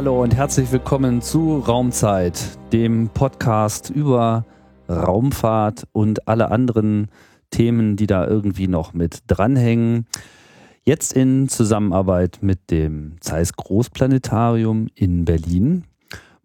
Hallo und herzlich willkommen zu Raumzeit, dem Podcast über Raumfahrt und alle anderen Themen, die da irgendwie noch mit dranhängen. Jetzt in Zusammenarbeit mit dem Zeiss Großplanetarium in Berlin.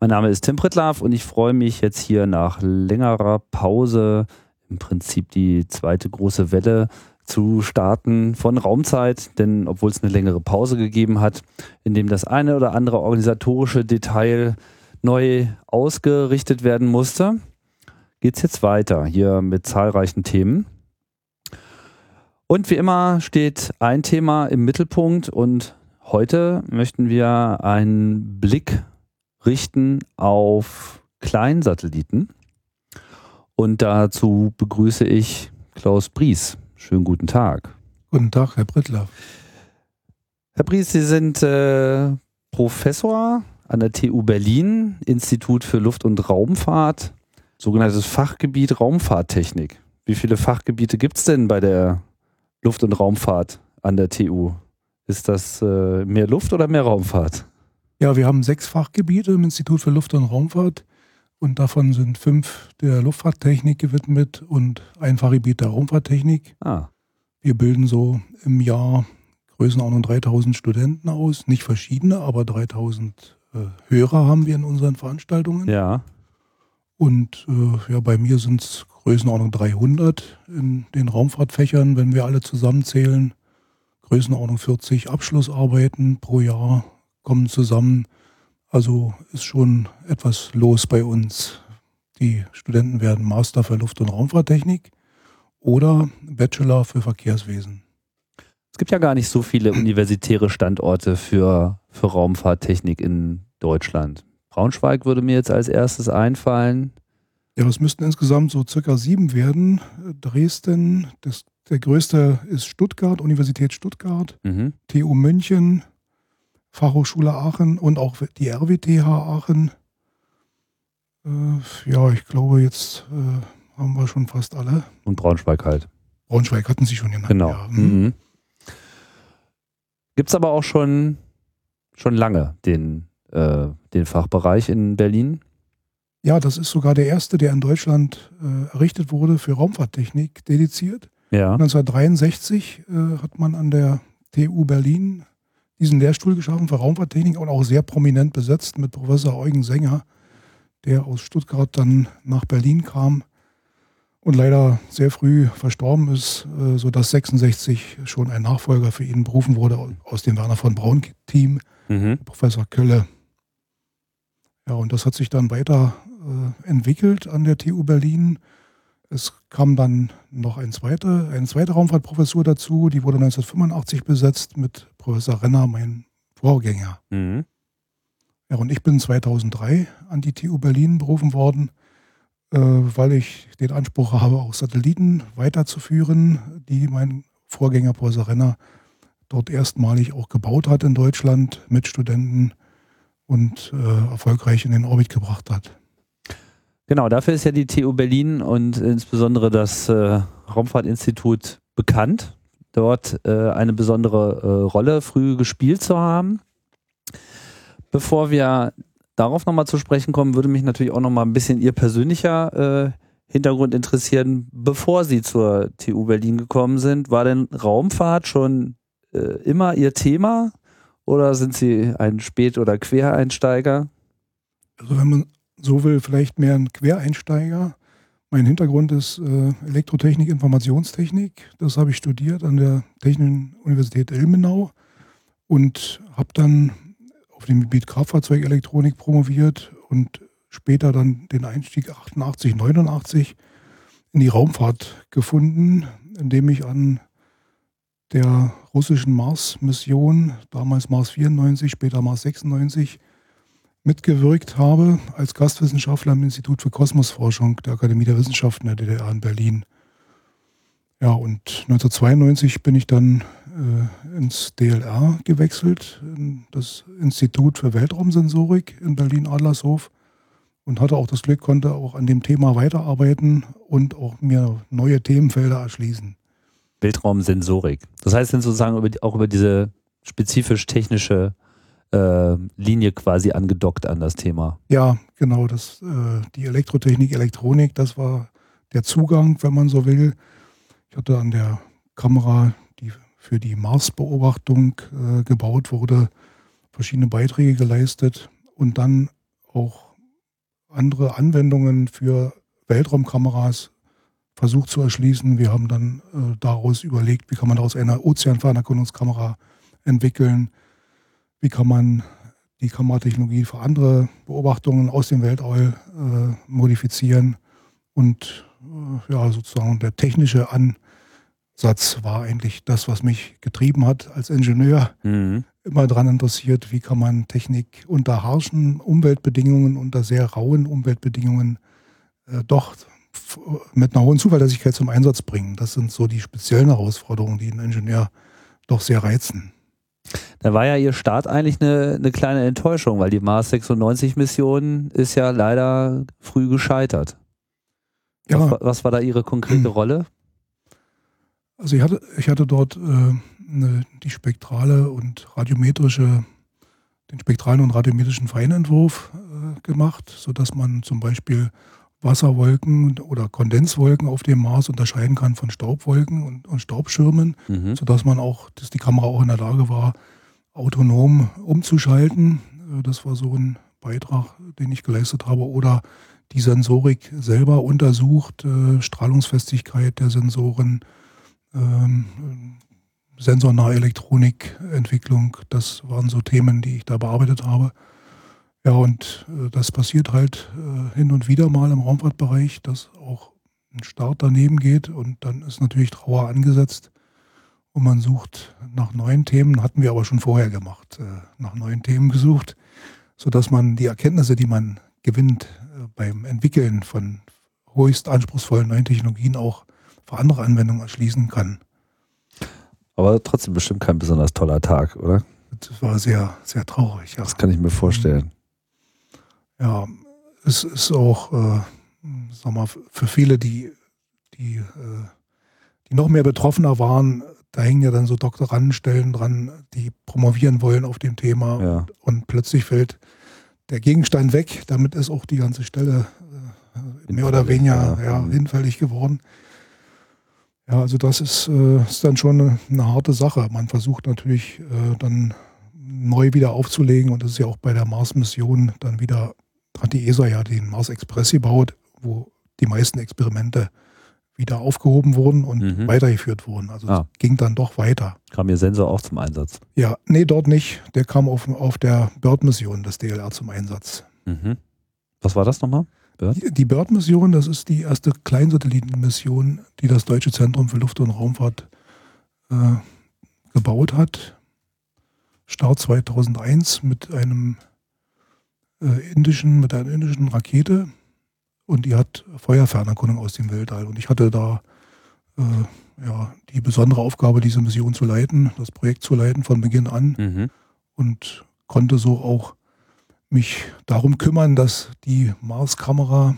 Mein Name ist Tim Pritlaff und ich freue mich jetzt hier nach längerer Pause, im Prinzip die zweite große Welle, zu starten von Raumzeit, denn obwohl es eine längere Pause gegeben hat, in dem das eine oder andere organisatorische Detail neu ausgerichtet werden musste, geht es jetzt weiter hier mit zahlreichen Themen. Und wie immer steht ein Thema im Mittelpunkt und heute möchten wir einen Blick richten auf Kleinsatelliten. Und dazu begrüße ich Klaus Bries. Schönen guten Tag. Guten Tag, Herr Brittlaff. Herr Bries, Sie sind äh, Professor an der TU Berlin, Institut für Luft- und Raumfahrt, sogenanntes Fachgebiet Raumfahrttechnik. Wie viele Fachgebiete gibt es denn bei der Luft- und Raumfahrt an der TU? Ist das äh, mehr Luft oder mehr Raumfahrt? Ja, wir haben sechs Fachgebiete im Institut für Luft- und Raumfahrt und davon sind fünf der Luftfahrttechnik gewidmet und ein Fachgebiet der Raumfahrttechnik. Ah. Wir bilden so im Jahr Größenordnung 3000 Studenten aus, nicht verschiedene, aber 3000 äh, Hörer haben wir in unseren Veranstaltungen. Ja. Und äh, ja, bei mir sind es Größenordnung 300 in den Raumfahrtfächern, wenn wir alle zusammenzählen. Größenordnung 40 Abschlussarbeiten pro Jahr kommen zusammen. Also ist schon etwas los bei uns. Die Studenten werden Master für Luft- und Raumfahrttechnik oder Bachelor für Verkehrswesen. Es gibt ja gar nicht so viele universitäre Standorte für, für Raumfahrttechnik in Deutschland. Braunschweig würde mir jetzt als erstes einfallen. Ja, es müssten insgesamt so circa sieben werden. Dresden, das, der größte ist Stuttgart, Universität Stuttgart, Mhm. TU München, Fachhochschule Aachen und auch die RWTH Aachen. Äh, ja, ich glaube, jetzt äh, haben wir schon fast alle. Und Braunschweig halt. Braunschweig hatten Sie schon genannt. Genau. Ja. hm. Mhm. Gibt es aber auch schon, schon lange den, äh, den Fachbereich in Berlin? ja, das ist sogar der erste, der in Deutschland äh, errichtet wurde für Raumfahrttechnik, dediziert. Ja. 1963 äh, hat man an der TU Berlin diesen Lehrstuhl geschaffen für Raumfahrttechnik und auch sehr prominent besetzt mit Professor Eugen Sänger, der aus Stuttgart dann nach Berlin kam und leider sehr früh verstorben ist, äh, sodass 66 schon ein Nachfolger für ihn berufen wurde aus dem Werner von Braun Team, Mhm. Professor Kölle. Ja, und das hat sich dann weiter äh, entwickelt an der TU Berlin. Es kam dann noch ein zweite, eine zweite Raumfahrtprofessur dazu, die wurde 1985 besetzt mit Professor Renner, mein Vorgänger. Mhm. Ja, und ich bin 2003 an die TU Berlin berufen worden, äh, weil ich den Anspruch habe, auch Satelliten weiterzuführen, die mein Vorgänger Professor Renner dort erstmalig auch gebaut hat in Deutschland mit Studenten und äh, erfolgreich in den Orbit gebracht hat. Genau, dafür ist ja die TU Berlin und insbesondere das äh, Raumfahrtinstitut bekannt, dort äh, eine besondere äh, Rolle früh gespielt zu haben. Bevor wir darauf nochmal zu sprechen kommen, würde mich natürlich auch nochmal ein bisschen Ihr persönlicher äh, Hintergrund interessieren. Bevor Sie zur TU Berlin gekommen sind, war denn Raumfahrt schon äh, immer Ihr Thema oder sind Sie ein Spät- oder Quereinsteiger? Also wenn man so will, vielleicht mehr ein Quereinsteiger. Mein Hintergrund ist äh, Elektrotechnik, Informationstechnik. Das habe ich studiert an der Technischen Universität Ilmenau und habe dann auf dem Gebiet Kraftfahrzeugelektronik promoviert und später dann den Einstieg 88, 89 in die Raumfahrt gefunden, indem ich an der russischen Mars-Mission, damals Mars 94, später Mars 96, mitgewirkt habe als Gastwissenschaftler am Institut für Kosmosforschung der Akademie der Wissenschaften der DDR in Berlin. Ja, und 1992 bin ich dann äh, ins DLR gewechselt, in das Institut für Weltraumsensorik in Berlin-Adlershof und hatte auch das Glück, konnte auch an dem Thema weiterarbeiten und auch mir neue Themenfelder erschließen. Weltraumsensorik. Das heißt dann sozusagen über, auch über diese spezifisch technische äh, Linie quasi angedockt an das Thema. Ja, genau. Das, äh, die Elektrotechnik, Elektronik, das war der Zugang, wenn man so will. Ich hatte an der Kamera, die für die Marsbeobachtung äh, gebaut wurde, verschiedene Beiträge geleistet und dann auch andere Anwendungen für Weltraumkameras versucht zu erschließen. Wir haben dann äh, daraus überlegt, wie kann man daraus eine Ozeanfernerkundungskamera entwickeln, wie kann man die Kameratechnologie für andere Beobachtungen aus dem Weltall äh, modifizieren und äh, ja, sozusagen der technische Ansatz war eigentlich das, was mich getrieben hat als Ingenieur. Mhm. Immer daran interessiert, wie kann man Technik unter harschen Umweltbedingungen, unter sehr rauen Umweltbedingungen äh, doch mit einer hohen Zuverlässigkeit zum Einsatz bringen. Das sind so die speziellen Herausforderungen, die einen Ingenieur doch sehr reizen. Da war ja Ihr Start eigentlich eine, eine kleine Enttäuschung, weil die Mars 96 Mission ist ja leider früh gescheitert. Ja. Was, was war da Ihre konkrete hm. Rolle? Also ich hatte, ich hatte dort äh, eine, die spektrale und radiometrische, den spektralen und radiometrischen Feinentwurf äh, gemacht, sodass man zum Beispiel Wasserwolken oder Kondenswolken auf dem Mars unterscheiden kann von Staubwolken und, und Staubschirmen, mhm. sodass man auch, dass die Kamera auch in der Lage war, autonom umzuschalten. Äh, das war so ein Beitrag, den ich geleistet habe. Oder die Sensorik selber untersucht, äh, Strahlungsfestigkeit der Sensoren, ähm, sensornahe Elektronikentwicklung. Das waren so Themen, die ich da bearbeitet habe. Ja, und äh, das passiert halt hin und wieder mal im Raumfahrtbereich, dass auch ein Start daneben geht und dann ist natürlich Trauer angesetzt und man sucht nach neuen Themen, hatten wir aber schon vorher gemacht, äh, nach neuen Themen gesucht, sodass man die Erkenntnisse, die man gewinnt äh, beim Entwickeln von höchst anspruchsvollen neuen Technologien auch für andere Anwendungen erschließen kann. Aber trotzdem bestimmt kein besonders toller Tag, oder? Das war sehr, sehr traurig, ja. Das kann ich mir vorstellen. Ja, es ist auch, äh, sag mal, für viele, die, die, äh, die noch mehr Betroffener waren, da hängen ja dann so Doktorandenstellen dran, die promovieren wollen auf dem Thema ja. und plötzlich fällt der Gegenstand weg. Damit ist auch die ganze Stelle äh, mehr oder weniger ja. ja. hinfällig geworden. Ja, also das ist, äh, ist dann schon eine, eine, harte Sache. Man versucht natürlich äh, dann neu wieder aufzulegen und das ist ja auch bei der Mars-Mission dann wieder hat die ESA ja den Mars Express gebaut, wo die meisten Experimente wieder aufgehoben wurden und mhm. weitergeführt wurden. Also ah. es ging dann doch weiter. Kam Ihr Sensor auch zum Einsatz? Ja, nee, dort nicht. Der kam auf, auf der Bird-Mission des DLR zum Einsatz. Mhm. Was war das nochmal? Bird? Die, die Bird-Mission, das ist die erste Kleinsatellitenmission, die das Deutsche Zentrum für Luft- und Raumfahrt äh, gebaut hat. Start 2001 mit einem äh, indischen, mit einer indischen Rakete und die hat Feuerfernerkundung aus dem Weltall. Und ich hatte da äh, ja, die besondere Aufgabe, diese Mission zu leiten, das Projekt zu leiten von Beginn an mhm. und konnte so auch mich darum kümmern, dass die Mars-Kamera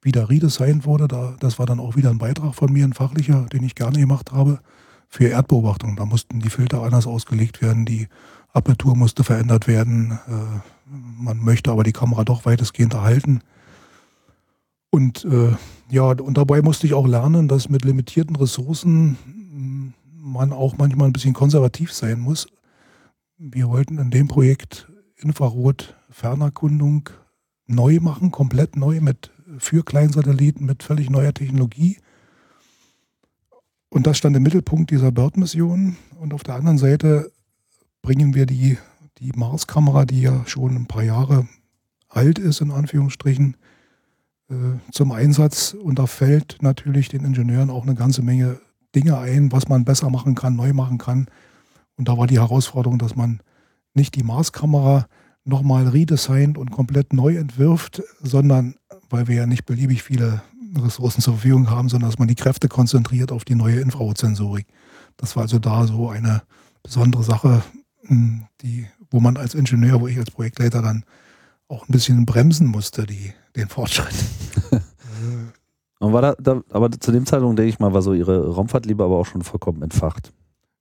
wieder redesigned wurde. Da, das war dann auch wieder ein Beitrag von mir, ein fachlicher, den ich gerne gemacht habe, für Erdbeobachtung. Da mussten die Filter anders ausgelegt werden, die Apertur musste verändert werden, äh, man möchte aber die Kamera doch weitestgehend erhalten. Und äh, ja, und dabei musste ich auch lernen, dass mit limitierten Ressourcen mm, man auch manchmal ein bisschen konservativ sein muss. Wir wollten in dem Projekt Infrarot-Fernerkundung neu machen, komplett neu mit für Kleinsatelliten mit völlig neuer Technologie. Und das stand im Mittelpunkt dieser BIRD-Mission. Und auf der anderen Seite bringen wir die die Mars-Kamera, die ja schon ein paar Jahre alt ist, in Anführungsstrichen, zum Einsatz. Und da fällt natürlich den Ingenieuren auch eine ganze Menge Dinge ein, was man besser machen kann, neu machen kann. Und da war die Herausforderung, dass man nicht die Mars-Kamera nochmal redesignt und komplett neu entwirft, sondern, weil wir ja nicht beliebig viele Ressourcen zur Verfügung haben, sondern dass man die Kräfte konzentriert auf die neue Infrarotsensorik. Das war also da so eine besondere Sache, die wo man als Ingenieur, wo ich als Projektleiter dann auch ein bisschen bremsen musste, die, den Fortschritt. Und war da, da, aber zu dem Zeitpunkt, denke ich mal, war so Ihre Raumfahrtliebe aber auch schon vollkommen entfacht.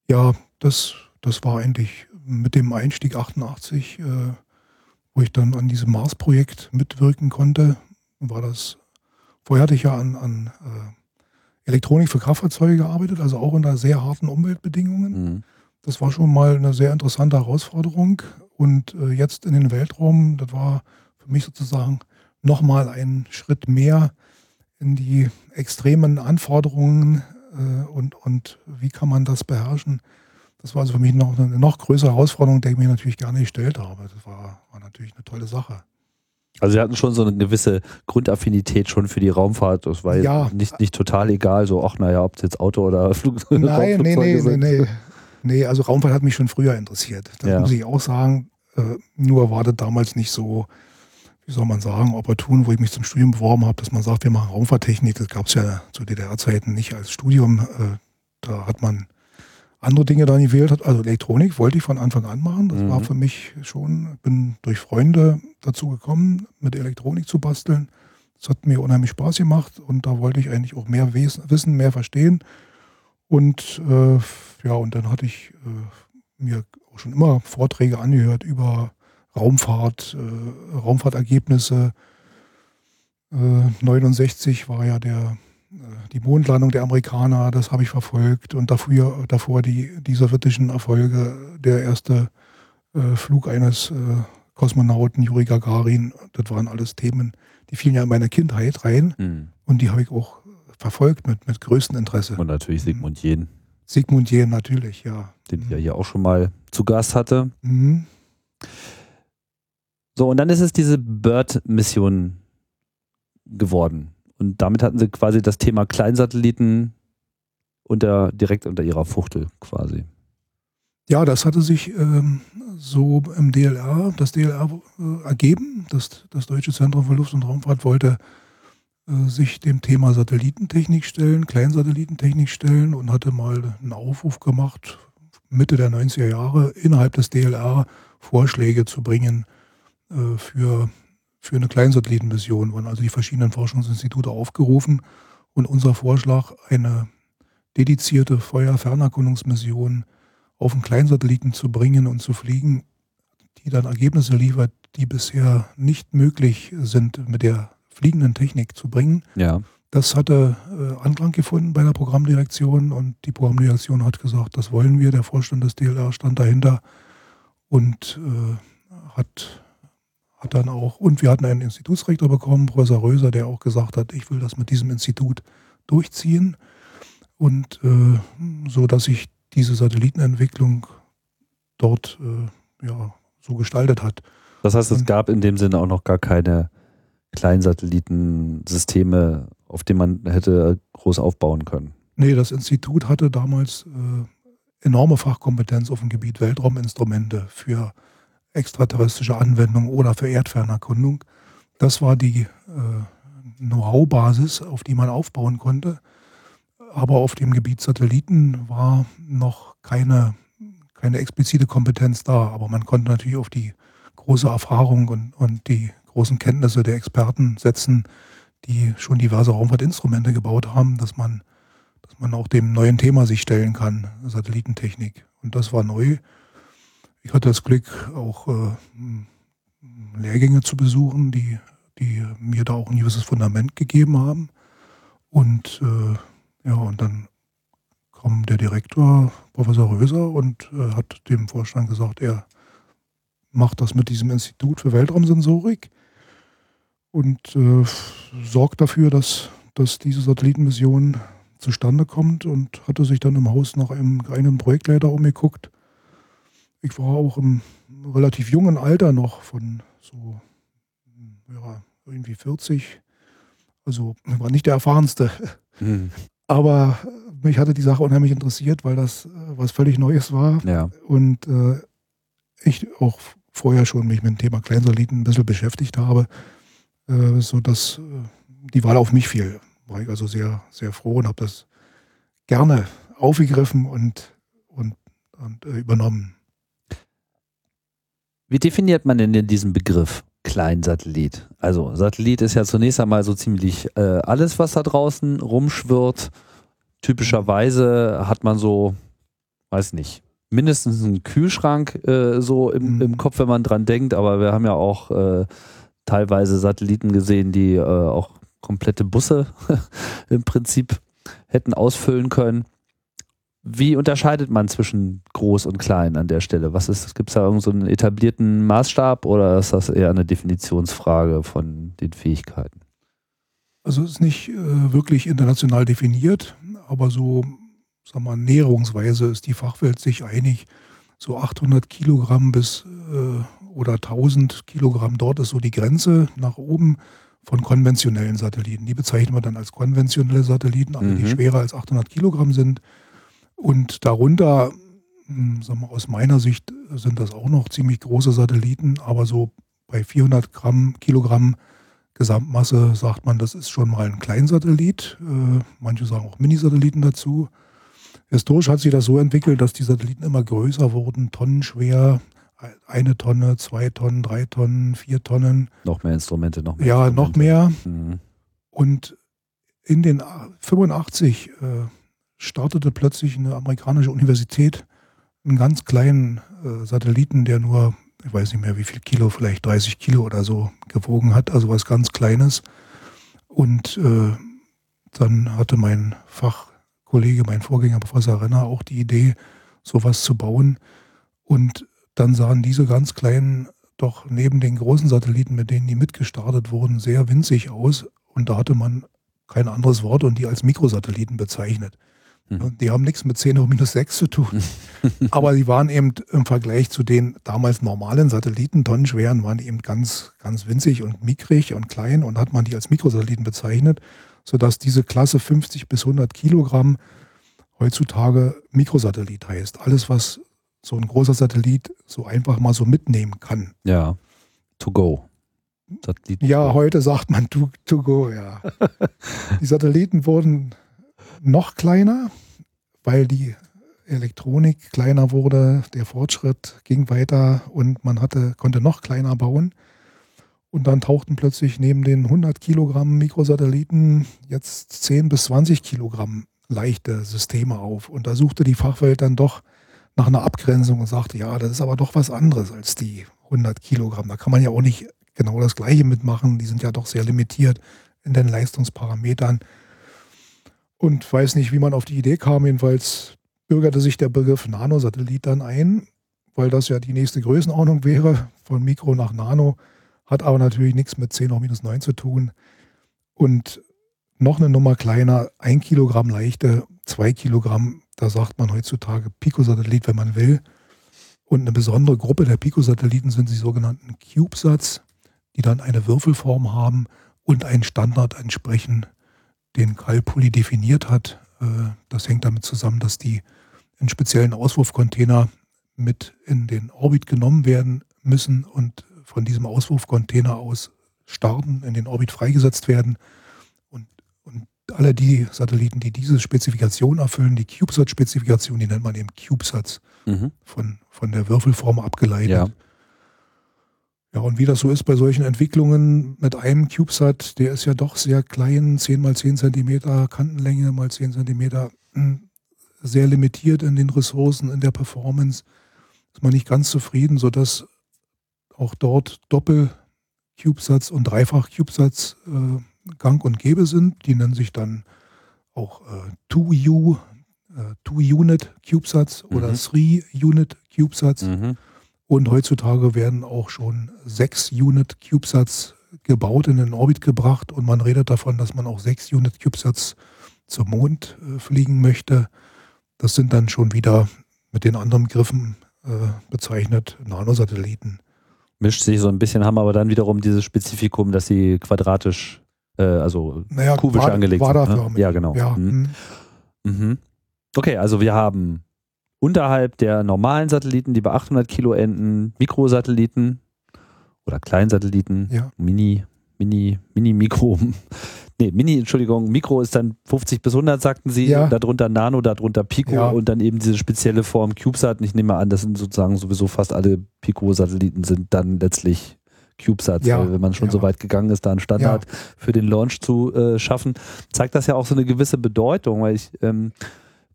Ja, das, das war eigentlich mit dem Einstieg 88, äh, wo ich dann an diesem Mars-Projekt mitwirken konnte, war das, vorher hatte ich ja an, an äh, Elektronik für Kraftfahrzeuge gearbeitet, also auch unter sehr harten Umweltbedingungen. Mhm. Das war schon mal eine sehr interessante Herausforderung. Und äh, jetzt in den Weltraum, das war für mich sozusagen nochmal ein Schritt mehr in die extremen Anforderungen äh, und, und wie kann man das beherrschen. Das war also für mich noch eine noch größere Herausforderung, die ich mir natürlich gerne gestellt habe. Das war, war natürlich eine tolle Sache. Also Sie hatten schon so eine gewisse Grundaffinität schon für die Raumfahrt. Das war ja. nicht, nicht total egal, so, ach naja, ob es jetzt Auto oder Flugzeug Nein, nee, nee, nee, nee. Nee, also Raumfahrt hat mich schon früher interessiert. Das ja. muss ich auch sagen. Äh, nur war das damals nicht so, wie soll man sagen, opportun, wo ich mich zum Studium beworben habe, dass man sagt, wir machen Raumfahrttechnik. Das gab es ja zu DDR-Zeiten nicht als Studium. Äh, da hat man andere Dinge dann gewählt. Also Elektronik wollte ich von Anfang an machen. Das mhm. war für mich schon, bin durch Freunde dazu gekommen, mit Elektronik zu basteln. Das hat mir unheimlich Spaß gemacht und da wollte ich eigentlich auch mehr wissen, mehr verstehen. Und äh, ja, und dann hatte ich äh, mir auch schon immer Vorträge angehört über Raumfahrt, äh, Raumfahrtergebnisse. Äh, 69 war ja der, äh, die Mondlandung der Amerikaner, das habe ich verfolgt. Und dafür, davor die, die sowjetischen Erfolge, der erste äh, Flug eines äh, Kosmonauten, Juri Gagarin, das waren alles Themen, die fielen ja in meine Kindheit rein. Mhm. Und die habe ich auch verfolgt mit, mit größtem Interesse. Und natürlich Sigmund Jähn. Sigmund Jähn natürlich, ja. Den ich ja hier auch schon mal zu Gast hatte. Mhm. So, und dann ist es diese Bird-Mission geworden. Und damit hatten sie quasi das Thema Kleinsatelliten unter, direkt unter ihrer Fuchtel quasi. Ja, das hatte sich ähm, so im DLR, das DLR äh, ergeben. Das, das Deutsche Zentrum für Luft- und Raumfahrt wollte äh, sich dem Thema Satellitentechnik stellen, Kleinsatellitentechnik stellen und hatte mal einen Aufruf gemacht, Mitte der 90er Jahre innerhalb des DLR Vorschläge zu bringen, äh, für, für eine Kleinsatellitenmission wurden also die verschiedenen Forschungsinstitute aufgerufen und unser Vorschlag, eine dedizierte Feuerfernerkundungsmission auf einen Kleinsatelliten zu bringen und zu fliegen, die dann Ergebnisse liefert, die bisher nicht möglich sind mit der fliegenden Technik zu bringen. Ja. Das hatte äh, Anklang gefunden bei der Programmdirektion und die Programmdirektion hat gesagt, das wollen wir. Der Vorstand des DLR stand dahinter und äh, hat hat dann auch, und wir hatten einen Institutsrektor bekommen, Professor Röser, der auch gesagt hat, ich will das mit diesem Institut durchziehen. Und äh, so dass sich diese Satellitenentwicklung dort äh, ja, so gestaltet hat. Das heißt, es gab in dem Sinne auch noch gar keine Kleinsatellitensysteme, auf denen man hätte groß aufbauen können. Nee, das Institut hatte damals äh, enorme Fachkompetenz auf dem Gebiet Weltrauminstrumente für extraterrestrische Anwendung oder für Erdfernerkundung. Das war die äh, Know-how-Basis, auf die man aufbauen konnte. Aber auf dem Gebiet Satelliten war noch keine, keine explizite Kompetenz da. Aber man konnte natürlich auf die große Erfahrung und, und die großen Kenntnisse der Experten setzen, die schon diverse Raumfahrtinstrumente gebaut haben, dass man, dass man auch dem neuen Thema sich stellen kann, Satellitentechnik. Und das war neu. Ich hatte das Glück, auch äh, Lehrgänge zu besuchen, die, die mir da auch ein gewisses Fundament gegeben haben. Und äh, ja, und dann kam der Direktor, Professor Röser, und äh, hat dem Vorstand gesagt, er macht das mit diesem Institut für Weltraumsensorik und äh, sorgt dafür, dass, dass diese Satellitenmission zustande kommt und hatte sich dann im Haus nach einem geeigneten Projektleiter umgeguckt ich war auch im relativ jungen Alter noch von so ja, irgendwie 40. Also war nicht der erfahrenste. Mhm. Aber mich hatte die Sache unheimlich interessiert, weil das äh, was völlig Neues war. Ja. Und äh, ich auch vorher schon mich mit dem Thema Kleinsatelliten ein bisschen beschäftigt habe, äh, sodass äh, die Wahl auf mich fiel. War ich also sehr, sehr froh und habe das gerne aufgegriffen und, und, und äh, übernommen. Wie definiert man denn diesen Begriff Kleinsatellit? Also Satellit ist ja zunächst einmal so ziemlich äh, alles, was da draußen rumschwirrt. Typischerweise hat man so, weiß nicht, mindestens einen Kühlschrank äh, so im, Mhm. im Kopf, wenn man dran denkt, aber wir haben ja auch äh, teilweise Satelliten gesehen, die äh, auch komplette Busse im Prinzip hätten ausfüllen können. Wie unterscheidet man zwischen groß und klein an der Stelle? Was ist, gibt es da irgendeinen so einen etablierten Maßstab oder ist das eher eine Definitionsfrage von den Fähigkeiten? Also es ist nicht äh, wirklich international definiert, aber so, sagen wir mal, näherungsweise ist die Fachwelt sich einig. So 800 Kilogramm bis äh, oder 1000 Kilogramm dort ist so die Grenze nach oben von konventionellen Satelliten. Die bezeichnen wir dann als konventionelle Satelliten, also die Mhm. schwerer als 800 Kilogramm sind. Und darunter, mh, sagen wir, aus meiner Sicht sind das auch noch ziemlich große Satelliten, aber so bei 400 Gramm, Kilogramm Gesamtmasse sagt man, das ist schon mal ein Kleinsatellit. Äh, manche sagen auch Minisatelliten dazu. Historisch hat sich das so entwickelt, dass die Satelliten immer größer wurden, tonnenschwer, eine Tonne, zwei Tonnen, drei Tonnen, vier Tonnen, Noch mehr Instrumente, noch mehr. ja, noch Instrumente. mehr. Mhm. Und in den 85 äh, startete plötzlich eine amerikanische Universität einen ganz kleinen äh, Satelliten, der nur, ich weiß nicht mehr wie viel Kilo, vielleicht 30 Kilo oder so gewogen hat, also was ganz Kleines. Und äh, dann hatte mein Fachkollege, mein Vorgänger, Professor Renner, auch die Idee, sowas zu bauen. Und dann sahen diese ganz kleinen doch neben den großen Satelliten, mit denen die mitgestartet wurden, sehr winzig aus. Und da hatte man kein anderes Wort und die als Mikrosatelliten bezeichnet. Hm. Und die haben nichts mit 10 hoch minus 6 zu tun. Aber sie waren eben im Vergleich zu den damals normalen Satelliten, tonnenschweren, waren die eben ganz, ganz winzig und mickrig und klein und hat man die als Mikrosatelliten bezeichnet, sodass diese Klasse 50 bis 100 Kilogramm heutzutage Mikrosatellit heißt. Alles, was so ein großer Satellit so einfach mal so mitnehmen kann. Ja, to go. Satelliten. Ja, heute sagt man to, to go, ja. die Satelliten wurden noch kleiner, weil die Elektronik kleiner wurde, der Fortschritt ging weiter und man hatte, konnte noch kleiner bauen. Und dann tauchten plötzlich neben den 100 Kilogramm Mikrosatelliten jetzt 10 bis 20 Kilogramm leichte Systeme auf. Und da suchte die Fachwelt dann doch nach einer Abgrenzung und sagte, ja, das ist aber doch was anderes als die 100 Kilogramm. Da kann man ja auch nicht genau das Gleiche mitmachen. Die sind ja doch sehr limitiert in den Leistungsparametern. Und weiß nicht, wie man auf die Idee kam. Jedenfalls bürgerte sich der Begriff Nanosatellit dann ein, weil das ja die nächste Größenordnung wäre, von Mikro nach Nano, hat aber natürlich nichts mit 10 hoch minus 9 zu tun. Und noch eine Nummer kleiner, ein Kilogramm leichte, zwei Kilogramm, da sagt man heutzutage Picosatellit, wenn man will. Und eine besondere Gruppe der Picosatelliten sind die sogenannten CubeSats, die dann eine Würfelform haben und einen Standard entsprechen, den Calpulli definiert hat. Äh, Das hängt damit zusammen, dass die in speziellen Auswurfcontainer mit in den Orbit genommen werden müssen und von diesem Auswurfcontainer aus starten, in den Orbit freigesetzt werden. Und, und alle die Satelliten, die diese Spezifikation erfüllen, die CubeSat-Spezifikation, die nennt man eben CubeSats, Mhm. von, von der Würfelform abgeleitet. Ja. Ja, und wie das so ist bei solchen Entwicklungen mit einem CubeSat, der ist ja doch sehr klein, 10 mal 10 Zentimeter Kantenlänge mal 10 Zentimeter, mh, sehr limitiert in den Ressourcen, in der Performance, ist man nicht ganz zufrieden, sodass auch dort Doppel-CubeSats und Dreifach-CubeSats äh, gang und gäbe sind. Die nennen sich dann auch äh, 2U, äh, Two-Unit-CubeSats oder Mhm. Three-Unit-CubeSats. Mhm. Und heutzutage werden auch schon sechs Unit CubeSats gebaut, in den Orbit gebracht und man redet davon, dass man auch sechs Unit CubeSats zum Mond äh, fliegen möchte. Das sind dann schon wieder mit den anderen Begriffen äh, bezeichnet Nanosatelliten. Mischt sich so ein bisschen, haben aber dann wiederum dieses Spezifikum, dass sie quadratisch, äh, also Naja, kubisch Quad- angelegt sind. Ne? Ja, genau. Ja, Mhm. hm. Mhm. Okay, also wir haben unterhalb der normalen Satelliten, die bei 800 Kilo enden, Mikrosatelliten oder Kleinsatelliten, ja. Mini, Mini, Mini, Mikro. Nee, Mini, Entschuldigung, Mikro ist dann 50 bis 100, sagten Sie, Ja. darunter Nano, darunter Pico Ja. und dann eben diese spezielle Form CubeSat. Und ich nehme an, das sind sozusagen sowieso fast alle Pico-Satelliten sind dann letztlich CubeSats, Ja, weil wenn man schon so weit gegangen ist, da einen Standard für den Launch zu äh, schaffen, zeigt das ja auch so eine gewisse Bedeutung, weil ich ähm,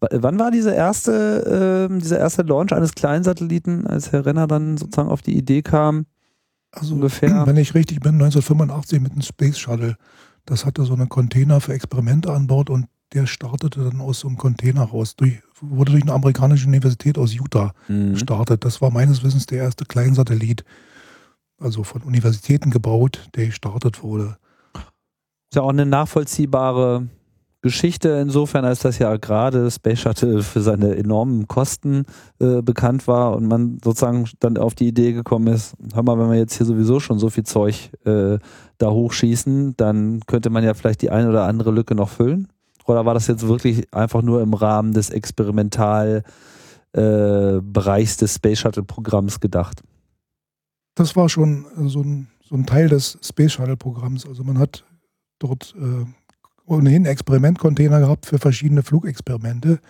Wann war diese erste, äh, dieser erste Launch eines kleinen Satelliten, als Herr Renner dann sozusagen auf die Idee kam? Also ungefähr. Wenn ich richtig bin, 1985 mit dem Space Shuttle. Das hatte so einen Container für Experimente an Bord und der startete dann aus so einem Container raus. Durch, wurde durch eine amerikanische Universität aus Utah mhm. gestartet. Das war meines Wissens der erste Kleinsatellit, also von Universitäten gebaut, der gestartet wurde. Ist ja auch eine nachvollziehbare Geschichte insofern, als das ja gerade Space Shuttle für seine enormen Kosten äh, bekannt war und man sozusagen dann auf die Idee gekommen ist, hör mal, wenn wir jetzt hier sowieso schon so viel Zeug äh, da hochschießen, dann könnte man ja vielleicht die eine oder andere Lücke noch füllen. Oder war das jetzt wirklich einfach nur im Rahmen des Experimentalbereichs äh, des Space Shuttle Programms gedacht? Das war schon so ein, so ein Teil des Space Shuttle Programms. Also man hat dort äh, ohnehin Experimentcontainer gehabt für verschiedene Flugexperimente,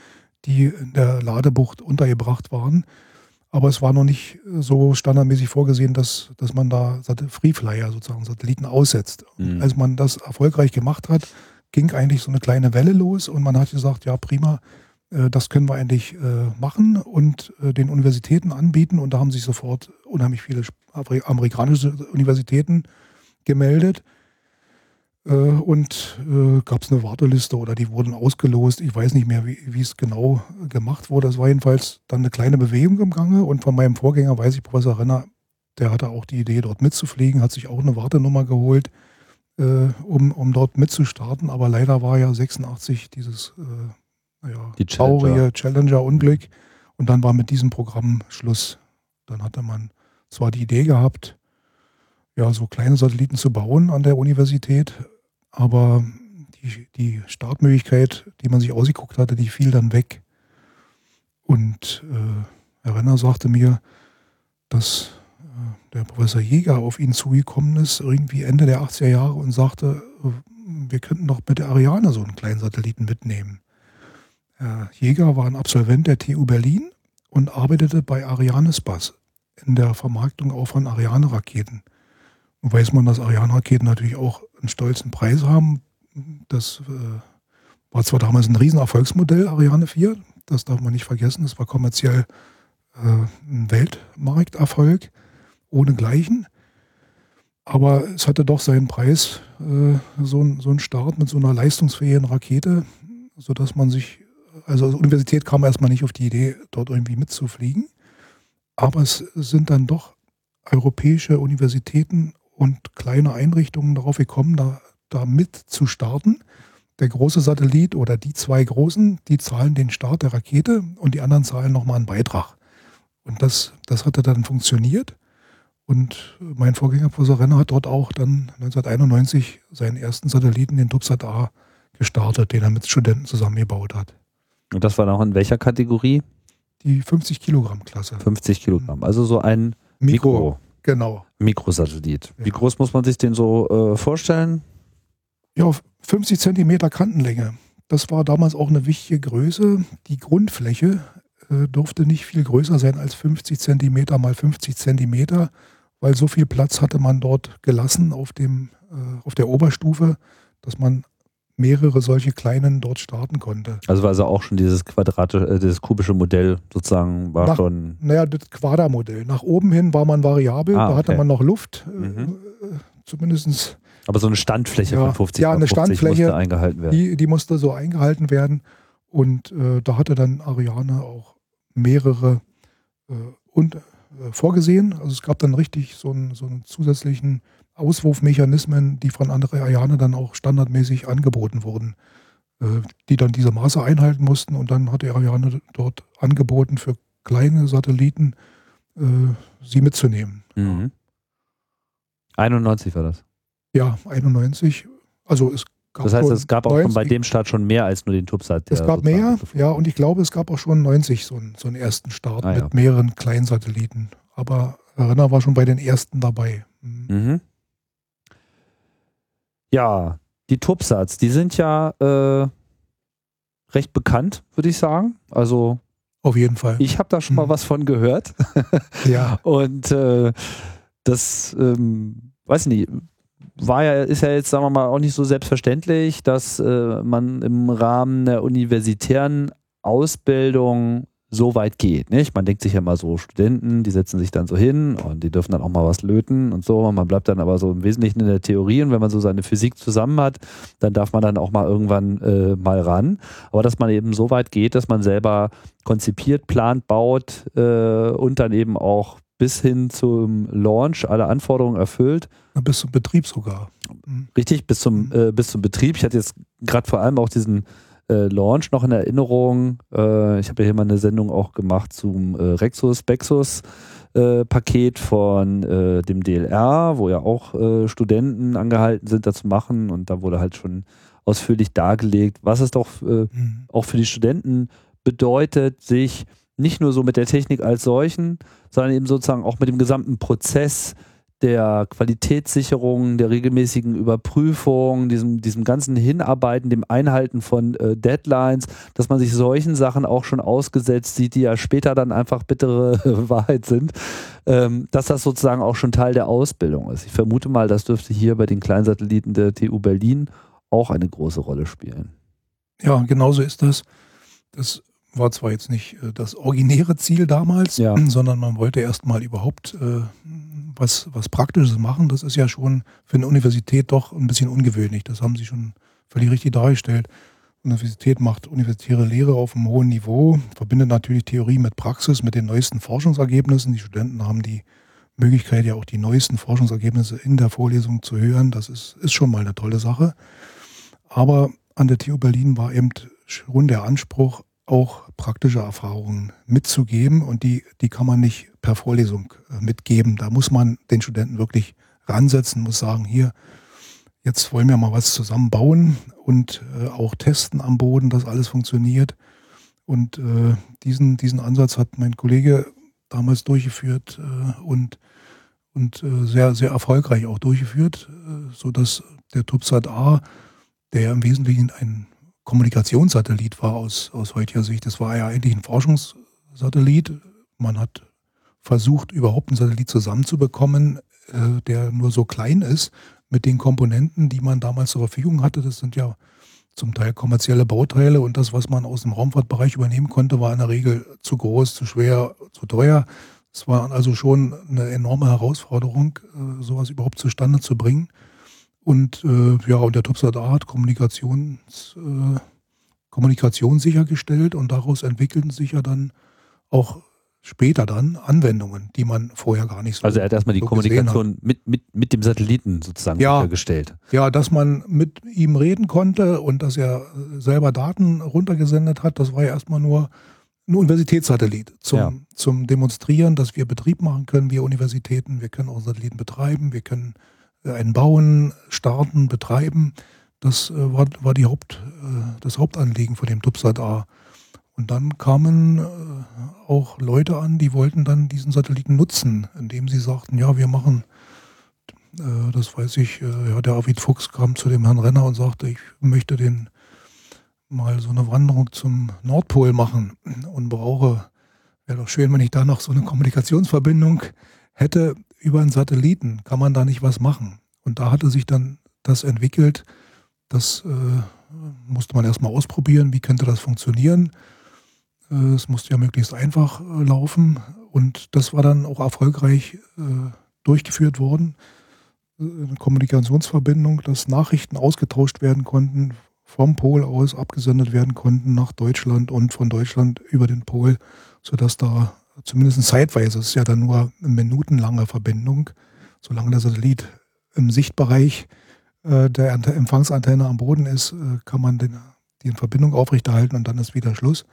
die in der Ladebucht untergebracht waren. Aber es war noch nicht so standardmäßig vorgesehen, dass, dass man da Freeflyer sozusagen Satelliten aussetzt. Mhm. Als man das erfolgreich gemacht hat, ging eigentlich so eine kleine Welle los und man hat gesagt, ja prima, äh, das können wir eigentlich äh, machen und äh, den Universitäten anbieten. Und da haben sich sofort unheimlich viele amerikanische Universitäten gemeldet. Und gab es eine Warteliste oder die wurden ausgelost. Ich weiß nicht mehr, wie es genau gemacht wurde. Es war jedenfalls dann eine kleine Bewegung im Gange. Und von meinem Vorgänger weiß ich, Professor Renner, der hatte auch die Idee, dort mitzufliegen, hat sich auch eine Wartenummer geholt äh, um, um dort mitzustarten. Aber leider war ja 86 dieses äh, naja, Die traurige Challenger-Unglück. Und dann war mit diesem Programm Schluss. Dann hatte man zwar die Idee gehabt, ja, so kleine Satelliten zu bauen an der Universität, aber die, die Startmöglichkeit, die man sich ausgeguckt hatte, die fiel dann weg. Und äh, Herr Renner sagte mir, dass der Professor Jäger auf ihn zugekommen ist, irgendwie Ende der 80er Jahre und sagte, wir könnten doch mit der Ariane so einen kleinen Satelliten mitnehmen. Herr Jäger war ein Absolvent der TU Berlin und arbeitete bei Arianespace in der Vermarktung auch von Ariane-Raketen. Weiß man, dass Ariane-Raketen natürlich auch einen stolzen Preis haben. Das äh, war zwar damals ein Riesenerfolgsmodell, Ariane 4, das darf man nicht vergessen, das war kommerziell äh, ein Weltmarkterfolg ohnegleichen. Aber es hatte doch seinen Preis, äh, so, ein, so ein Start mit so einer leistungsfähigen Rakete, sodass man sich, also als Universität kam erstmal nicht auf die Idee, dort irgendwie mitzufliegen. Aber es sind dann doch europäische Universitäten und kleine Einrichtungen darauf gekommen, da, da mit zu starten. Der große Satellit oder die zwei großen, die zahlen den Start der Rakete und die anderen zahlen nochmal einen Beitrag. Und das, das hatte dann funktioniert. Und mein Vorgänger, Professor Renner, hat dort auch dann 1991 seinen ersten Satelliten, den Tubsat A, gestartet, den er mit Studenten zusammengebaut hat. Und das war dann auch in welcher Kategorie? Die 50 Kilogramm Klasse. 50 Kilogramm, also so ein Mikro, Mikro genau. Mikrosatellit. Ja. Wie groß muss man sich den so äh, vorstellen? Ja, 50 Zentimeter Kantenlänge. Das war damals auch eine wichtige Größe. Die Grundfläche äh, durfte nicht viel größer sein als 50 Zentimeter mal 50 Zentimeter weil so viel Platz hatte man dort gelassen auf, dem, äh, auf der Oberstufe, dass man mehrere solche kleinen dort starten konnte. Also war also auch schon dieses quadratische, äh, dieses kubische Modell sozusagen war Nach, schon. Naja, das Quadermodell. Nach oben hin war man variabel, ah, da hatte man noch Luft, äh, mhm. äh, zumindest. Aber so eine Standfläche ja, von 50 Ja, eine 50 Standfläche musste eingehalten werden. Die, die musste so eingehalten werden. Und äh, da hatte dann Ariane auch mehrere äh, und vorgesehen. Also es gab dann richtig so einen, so einen zusätzlichen Auswurfmechanismen, die von anderen Ariane dann auch standardmäßig angeboten wurden, äh, die dann diese Maße einhalten mussten. Und dann hat die Ariane dort angeboten, für kleine Satelliten äh, sie mitzunehmen. Mhm. 91 war das? Ja, 91. Also es das heißt, es gab auch 90, schon bei dem Start schon mehr als nur den Tubsat. Es gab mehr, ja, und ich glaube, es gab auch schon 90 so einen, so einen ersten Start ah, mit ja. mehreren Kleinsatelliten. Aber Renner war schon bei den ersten dabei. Mhm. mhm. Ja, die Tubsats, die sind ja äh, recht bekannt, würde ich sagen. Also auf jeden Fall. Ich habe da schon mhm. mal was von gehört. ja. Und äh, das, ähm, weiß nicht, war ja, ist ja jetzt, sagen wir mal, auch nicht so selbstverständlich, dass äh, man im Rahmen der universitären Ausbildung so weit geht. Nicht? Man denkt sich ja mal so, Studenten, die setzen sich dann so hin und die dürfen dann auch mal was löten und so. Und man bleibt dann aber so im Wesentlichen in der Theorie und wenn man so seine Physik zusammen hat, dann darf man dann auch mal irgendwann äh, mal ran. Aber dass man eben so weit geht, dass man selber konzipiert, plant, baut äh, und dann eben auch bis hin zum Launch alle Anforderungen erfüllt. Bis zum Betrieb sogar. Mhm. Richtig, bis zum, äh, bis zum Betrieb. Ich hatte jetzt gerade vor allem auch diesen äh, Launch noch in Erinnerung. Äh, ich habe ja hier mal eine Sendung auch gemacht zum äh, Rexus Bexus äh, Paket von äh, dem DLR, wo ja auch Studenten angehalten sind, das zu machen. Und da wurde halt schon ausführlich dargelegt, was es doch mhm. auch für die Studenten bedeutet, sich nicht nur so mit der Technik als solchen, sondern eben sozusagen auch mit dem gesamten Prozess der Qualitätssicherung, der regelmäßigen Überprüfung, diesem, diesem ganzen Hinarbeiten, dem Einhalten von äh, Deadlines, dass man sich solchen Sachen auch schon ausgesetzt sieht, die ja später dann einfach bittere Wahrheit sind, ähm, dass das sozusagen auch schon Teil der Ausbildung ist. Ich vermute mal, das dürfte hier bei den Kleinsatelliten der TU Berlin auch eine große Rolle spielen. Ja, genauso ist das. Das war zwar jetzt nicht äh, das originäre Ziel damals, ja. sondern man wollte erstmal überhaupt äh, was, was Praktisches machen. Das ist ja schon für eine Universität doch ein bisschen ungewöhnlich. Das haben Sie schon völlig richtig dargestellt. Universität macht universitäre Lehre auf einem hohen Niveau, verbindet natürlich Theorie mit Praxis, mit den neuesten Forschungsergebnissen. Die Studenten haben die Möglichkeit, ja auch die neuesten Forschungsergebnisse in der Vorlesung zu hören. Das ist, ist schon mal eine tolle Sache. Aber an der TU Berlin war eben schon der Anspruch, auch praktische Erfahrungen mitzugeben und die, die kann man nicht per Vorlesung äh, mitgeben. Da muss man den Studenten wirklich ransetzen, muss sagen, hier, jetzt wollen wir mal was zusammen bauen und äh, auch testen am Boden, dass alles funktioniert. Und äh, diesen, diesen Ansatz hat mein Kollege damals durchgeführt äh, und, und äh, sehr, sehr erfolgreich auch durchgeführt, äh, sodass der TUPSAT A, der ja im Wesentlichen ein Kommunikationssatellit war aus, aus heutiger Sicht. Das war ja eigentlich ein Forschungssatellit. Man hat versucht, überhaupt einen Satellit zusammenzubekommen, äh, der nur so klein ist mit den Komponenten, die man damals zur Verfügung hatte. Das sind ja zum Teil kommerzielle Bauteile und das, was man aus dem Raumfahrtbereich übernehmen konnte, war in der Regel zu groß, zu schwer, zu teuer. Es war also schon eine enorme Herausforderung, äh, sowas überhaupt zustande zu bringen. Und äh, ja, und der Topsat A hat Kommunikations, äh, Kommunikation sichergestellt und daraus entwickelten sich ja dann auch später dann Anwendungen, die man vorher gar nicht so Also er hat erstmal die so Kommunikation mit, mit, mit dem Satelliten sozusagen ja, sichergestellt. Ja, dass man mit ihm reden konnte und dass er selber Daten runtergesendet hat, das war ja erstmal nur ein Universitätssatellit zum, ja. zum Demonstrieren, dass wir Betrieb machen können, wir Universitäten, wir können auch Satelliten betreiben, wir können ein Bauen, Starten, Betreiben, das äh, war, war die Haupt, äh, das Hauptanliegen von dem Tupsat A. Und dann kamen äh, auch Leute an, die wollten dann diesen Satelliten nutzen, indem sie sagten, ja, wir machen, das weiß ich, ja, der Arvid Fuchs kam zu dem Herrn Renner und sagte, ich möchte den mal so eine Wanderung zum Nordpol machen und brauche, wäre doch schön, wenn ich da noch so eine Kommunikationsverbindung hätte über einen Satelliten kann man da nicht was machen. Und da hatte sich dann das entwickelt, das äh, musste man erstmal ausprobieren, wie könnte das funktionieren. Äh, es musste ja möglichst einfach äh, laufen und das war dann auch erfolgreich äh, durchgeführt worden. Äh, eine Kommunikationsverbindung, dass Nachrichten ausgetauscht werden konnten, vom Pol aus abgesendet werden konnten nach Deutschland und von Deutschland über den Pol, sodass da zumindest zeitweise, es ist ja dann nur eine minutenlange Verbindung, solange der Satellit im Sichtbereich äh, der Empfangsantenne am Boden ist, äh, kann man den, die Verbindung aufrechterhalten und dann ist wieder Schluss.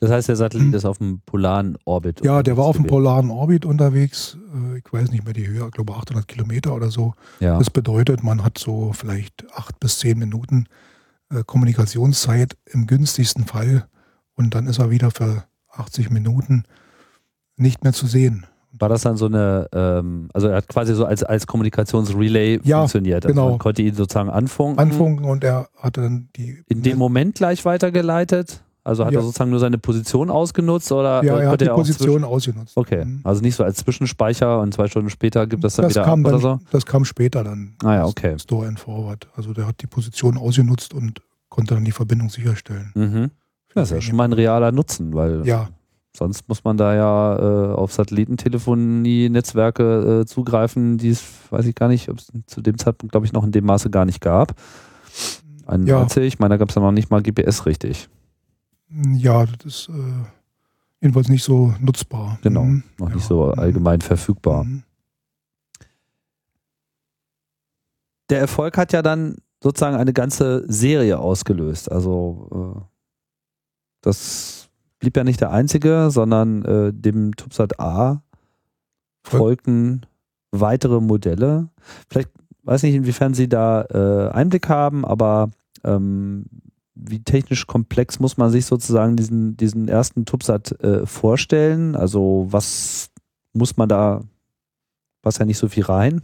Das heißt, der Satellit hm. ist auf dem polaren Orbit. Ja, der war auf dem polaren Orbit unterwegs. Äh, ich weiß nicht mehr die Höhe, ich glaube 800 Kilometer oder so. Ja. Das bedeutet, man hat so vielleicht acht bis zehn Minuten Kommunikationszeit im günstigsten Fall und dann ist er wieder für 80 Minuten nicht mehr zu sehen. War das dann so eine, ähm, also er hat quasi so als, als Kommunikationsrelay ja, funktioniert. Also genau. Man konnte ihn sozusagen anfunken. Anfunken und er hat dann die. In dem Moment gleich weitergeleitet? Also hat ja. er sozusagen nur seine Position ausgenutzt oder? Ja, er hat die Position ausgenutzt. Okay, mhm. also nicht so als Zwischenspeicher und zwei Stunden später gibt das dann das wieder kam ab dann, oder so? Das kam später dann. Ah ja, okay. Store and Forward. Also der hat die Position ausgenutzt und konnte dann die Verbindung sicherstellen. Mhm. Das ist ja schon mal ein realer Nutzen, weil Ja, sonst muss man da ja äh, auf Satellitentelefonie-Netzwerke äh, zugreifen, die es, weiß ich gar nicht, ob es zu dem Zeitpunkt, glaube ich, noch in dem Maße gar nicht gab. 91, ich meine, da gab es ja noch nicht mal GPS richtig. ja, das ist äh, jedenfalls nicht so nutzbar. Genau, Mhm. noch Ja. nicht so allgemein verfügbar. Mhm. Der Erfolg hat ja dann sozusagen eine ganze Serie ausgelöst. Also äh, das blieb ja nicht der einzige, sondern äh, dem TUBSAT A folgten weitere Modelle. Vielleicht weiß nicht, inwiefern Sie da äh, Einblick haben, aber ähm, wie technisch komplex muss man sich sozusagen diesen, diesen ersten TUBSAT äh, vorstellen? Also was muss man da, passt ja nicht so viel rein.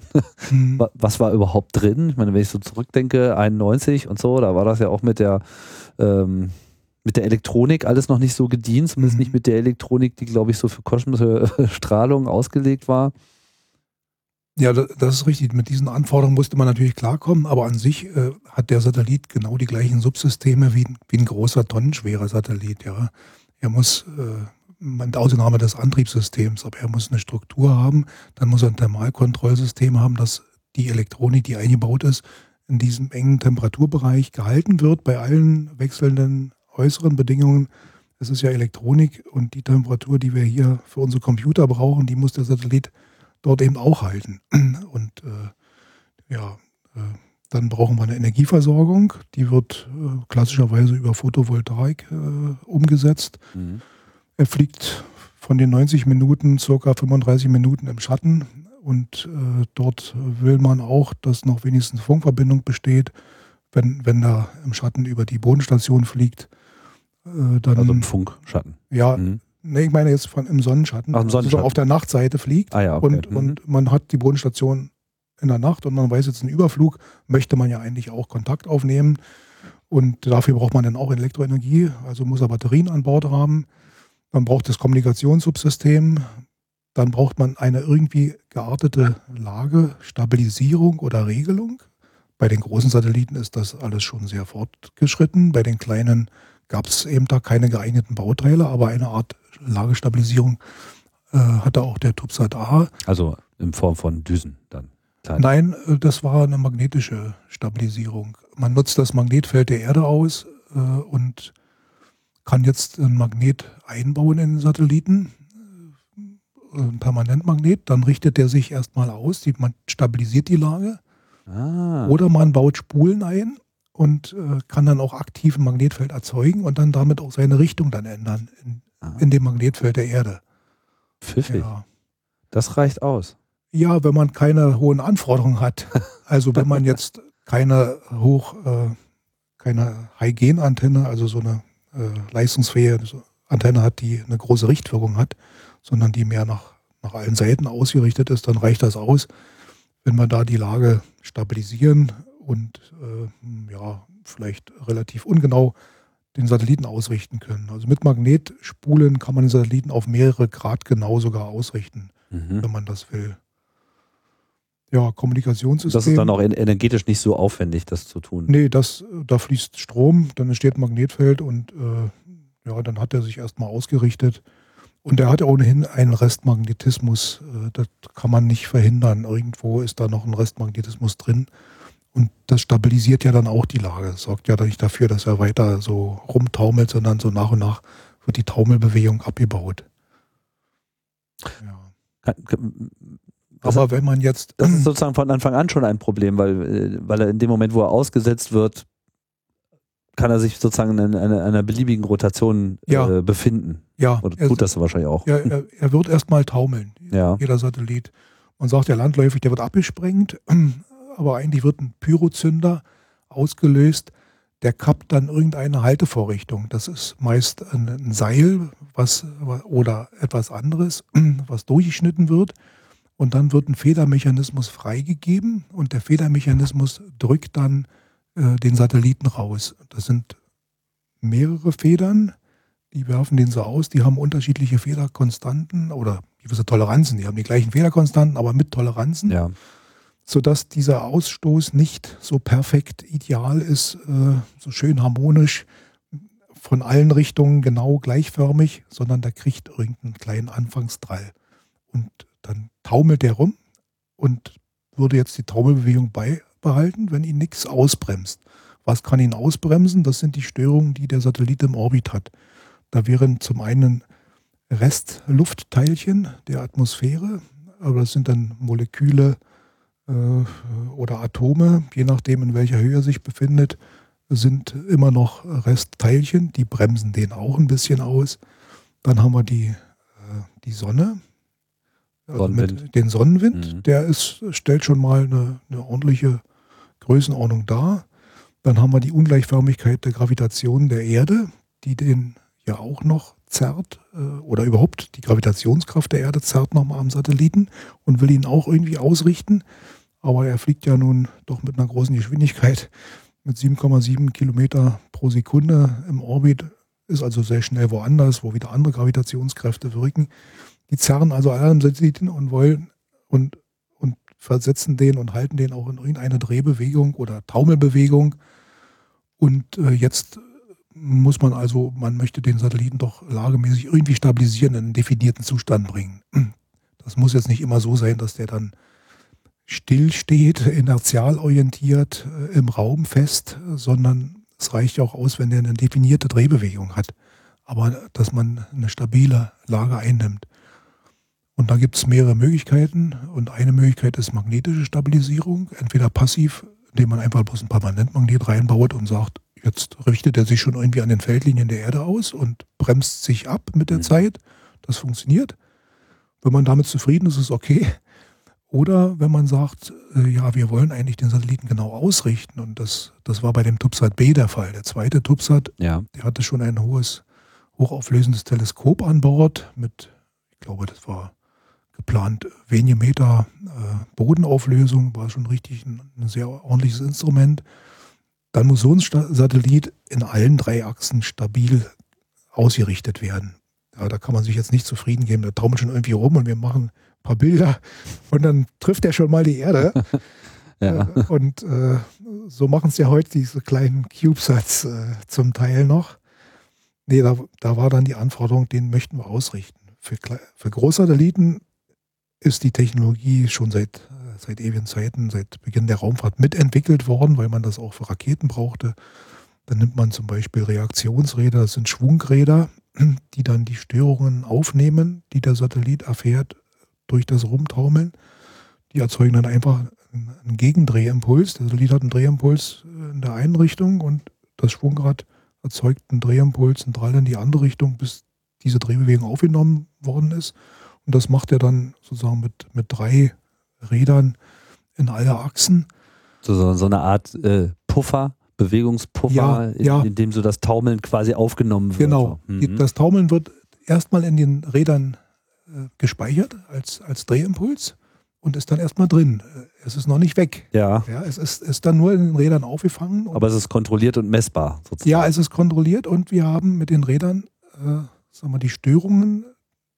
Mhm. Wa- was war überhaupt drin? Ich meine, wenn ich so zurückdenke, 91 und so, da war das ja auch mit der ähm, mit der Elektronik alles noch nicht so gedient, zumindest Mhm. nicht mit der Elektronik, die, glaube ich, so für kosmische Strahlung ausgelegt war. Ja, da- das ist richtig. Mit diesen Anforderungen musste man natürlich klarkommen, aber an sich äh, hat der Satellit genau die gleichen Subsysteme wie, ein- wie ein großer tonnenschwerer Satellit. Ja. Er muss, äh, mit Ausnahme des Antriebssystems, aber er muss eine Struktur haben, dann muss er ein Thermalkontrollsystem haben, dass die Elektronik, die eingebaut ist, in diesem engen Temperaturbereich gehalten wird bei allen wechselnden äußeren Bedingungen. Es ist ja Elektronik und die Temperatur, die wir hier für unsere Computer brauchen, die muss der Satellit dort eben auch halten. Und äh, ja, äh, dann brauchen wir eine Energieversorgung, die wird äh, klassischerweise über Photovoltaik äh, umgesetzt. Er fliegt von den 90 Minuten circa 35 Minuten im Schatten und äh, dort will man auch, dass noch wenigstens Funkverbindung besteht, wenn, wenn er im Schatten über die Bodenstation fliegt. Äh, dann, Also im Funkschatten. ja, Mhm. nee, ich meine jetzt von im Sonnenschatten, Ach, im also Sonnenschatten. auf der Nachtseite fliegt Ah ja, okay. und, Mhm. und man hat die Bodenstation in der Nacht und man weiß jetzt einen Überflug, möchte man ja eigentlich auch Kontakt aufnehmen. Und dafür braucht man dann auch Elektroenergie, also muss er Batterien an Bord haben. Man braucht das Kommunikationssubsystem. Dann braucht man eine irgendwie geartete Lage, Stabilisierung oder Regelung. Bei den großen Satelliten ist das alles schon sehr fortgeschritten. Bei den kleinen gab es eben da keine geeigneten Bauteile, aber eine Art Lagestabilisierung äh, hatte auch der TUBSAT A. Also in Form von Düsen dann. Klein. Nein, äh, das war eine magnetische Stabilisierung. Man nutzt das Magnetfeld der Erde aus äh, und kann jetzt ein Magnet einbauen in den Satelliten, äh, ein Permanentmagnet, dann richtet der sich erstmal aus, die, man stabilisiert die Lage Ah, oder man baut Spulen ein und äh, kann dann auch aktiv ein Magnetfeld erzeugen und dann damit auch seine Richtung dann ändern in, ah, in dem Magnetfeld der Erde. pfiffig. Ja. Das reicht aus. Ja, wenn man keine hohen Anforderungen hat. Also wenn man jetzt keine hoch, äh, keine High-Gain-Antenne, also so eine äh, leistungsfähige Antenne hat, die eine große Richtwirkung hat, sondern die mehr nach, nach allen Seiten ausgerichtet ist, dann reicht das aus, wenn wir da die Lage stabilisieren und äh, ja, vielleicht relativ ungenau den Satelliten ausrichten können. Also mit Magnetspulen kann man den Satelliten auf mehrere Grad genau sogar ausrichten Mhm. wenn man das will. Ja, Kommunikationssystem. Das ist dann auch en- energetisch nicht so aufwendig, das zu tun. Nee, das, da fließt Strom, dann entsteht ein Magnetfeld und äh, ja, dann hat er sich erstmal ausgerichtet. Und er hat ohnehin einen Restmagnetismus, äh, das kann man nicht verhindern. Irgendwo ist da noch ein Restmagnetismus drin. Und das stabilisiert ja dann auch die Lage. Das sorgt ja dann nicht dafür, dass er weiter so rumtaumelt, sondern so nach und nach wird die Taumelbewegung abgebaut. Ja. Kann- kann- Aber wenn man jetzt. Das ist sozusagen von Anfang an schon ein Problem, weil, äh, weil er in dem Moment, wo er ausgesetzt wird, kann er sich sozusagen in einer, einer beliebigen Rotation Ja. äh, befinden. ja, Oder er- tut das wahrscheinlich auch. Ja, er, er wird erstmal taumeln, Ja. jeder Satellit. Man sagt ja landläufig, der wird abgesprengt, aber eigentlich wird ein Pyrozünder ausgelöst, der kappt dann irgendeine Haltevorrichtung. Das ist meist ein, Seil was, oder etwas anderes, was durchgeschnitten wird. Und dann wird ein Federmechanismus freigegeben und der Federmechanismus drückt dann äh, den Satelliten raus. Das sind mehrere Federn, die werfen den so aus, die haben unterschiedliche Federkonstanten oder gewisse Toleranzen. Die haben die gleichen Federkonstanten, aber mit Toleranzen, Ja. Sodass dieser Ausstoß nicht so perfekt ideal ist, äh, so schön harmonisch von allen Richtungen genau gleichförmig, sondern der kriegt irgendeinen kleinen Anfangsdrall. Und dann taumelt der rum und würde jetzt die Taumelbewegung beibehalten, wenn ihn nichts ausbremst. Was kann ihn ausbremsen? Das sind die Störungen, die der Satellit im Orbit hat. Da wären zum einen Restluftteilchen der Atmosphäre, aber das sind dann Moleküle oder Atome, je nachdem in welcher Höhe er sich befindet, sind immer noch Restteilchen, die bremsen den auch ein bisschen aus. Dann haben wir die, äh, die Sonne, also mit den Sonnenwind, mhm. der ist, stellt schon mal eine, eine ordentliche Größenordnung dar. Dann haben wir die Ungleichförmigkeit der Gravitation der Erde, die den ja auch noch zerrt äh, oder überhaupt die Gravitationskraft der Erde zerrt nochmal am Satelliten und will ihn auch irgendwie ausrichten. Aber er fliegt ja nun doch mit einer großen Geschwindigkeit mit 7,7 Kilometer pro Sekunde im Orbit, ist also sehr schnell woanders, wo wieder andere Gravitationskräfte wirken. Die zerren also alle am Satelliten und wollen und, und versetzen den und halten den auch in irgendeine Drehbewegung oder Taumelbewegung. Und äh, jetzt muss man also, man möchte den Satelliten doch lagemäßig irgendwie stabilisieren, in einen definierten Zustand bringen. Das muss jetzt nicht immer so sein, dass der dann still steht, inertial orientiert, äh, im Raum fest, sondern es reicht auch aus, wenn er eine definierte Drehbewegung hat. Aber dass man eine stabile Lage einnimmt. Und da gibt es mehrere Möglichkeiten. Und eine Möglichkeit ist magnetische Stabilisierung, entweder passiv, indem man einfach bloß ein Permanentmagnet reinbaut und sagt, Jetzt richtet er sich schon irgendwie an den Feldlinien der Erde aus und bremst sich ab mit der mhm. Zeit. Das funktioniert. Wenn man damit zufrieden ist, ist es okay. Oder wenn man sagt, äh, ja, wir wollen eigentlich den Satelliten genau ausrichten. Und das, das war bei dem Tubsat B der Fall. Der zweite Tubsat, ja. der hatte schon ein hohes, hochauflösendes Teleskop an Bord mit, ich glaube, das war geplant wenige Meter äh, Bodenauflösung, war schon richtig ein, ein sehr ordentliches Instrument dann muss so ein Satellit in allen drei Achsen stabil ausgerichtet werden. Ja, da kann man sich jetzt nicht zufrieden geben. Da taumelt schon irgendwie rum und wir machen paar Bilder und dann trifft er schon mal die Erde. ja. Äh, und äh, so machen es ja heute diese kleinen CubeSats äh, zum Teil noch. Nee, da, da war dann die Anforderung, den möchten wir ausrichten. Für, für Großsatelliten ist die Technologie schon seit seit ewigen Zeiten, seit Beginn der Raumfahrt mitentwickelt worden, weil man das auch für Raketen brauchte. Dann nimmt man zum Beispiel Reaktionsräder, das sind Schwungräder, die dann die Störungen aufnehmen, die der Satellit erfährt durch das Rumtaumeln. Die erzeugen dann einfach einen Gegendrehimpuls. Der Satellit hat einen Drehimpuls in der einen Richtung und das Schwungrad erzeugt einen Drehimpuls, einen Drall in die andere Richtung, bis diese Drehbewegung aufgenommen worden ist. Und das macht er dann sozusagen mit, mit drei Rädern in alle Achsen. So, so eine Art äh, Puffer, Bewegungspuffer, ja, in, ja. in, dem so das Taumeln quasi aufgenommen wird. Genau. Mhm. Das Taumeln wird erstmal in den Rädern äh, gespeichert als, als Drehimpuls und ist dann erstmal drin. Es ist noch nicht weg. Ja. ja es ist, ist dann nur in den Rädern aufgefangen. Aber es ist kontrolliert und messbar sozusagen. Ja, es ist kontrolliert und wir haben mit den Rädern, äh, sagen wir, die Störungen,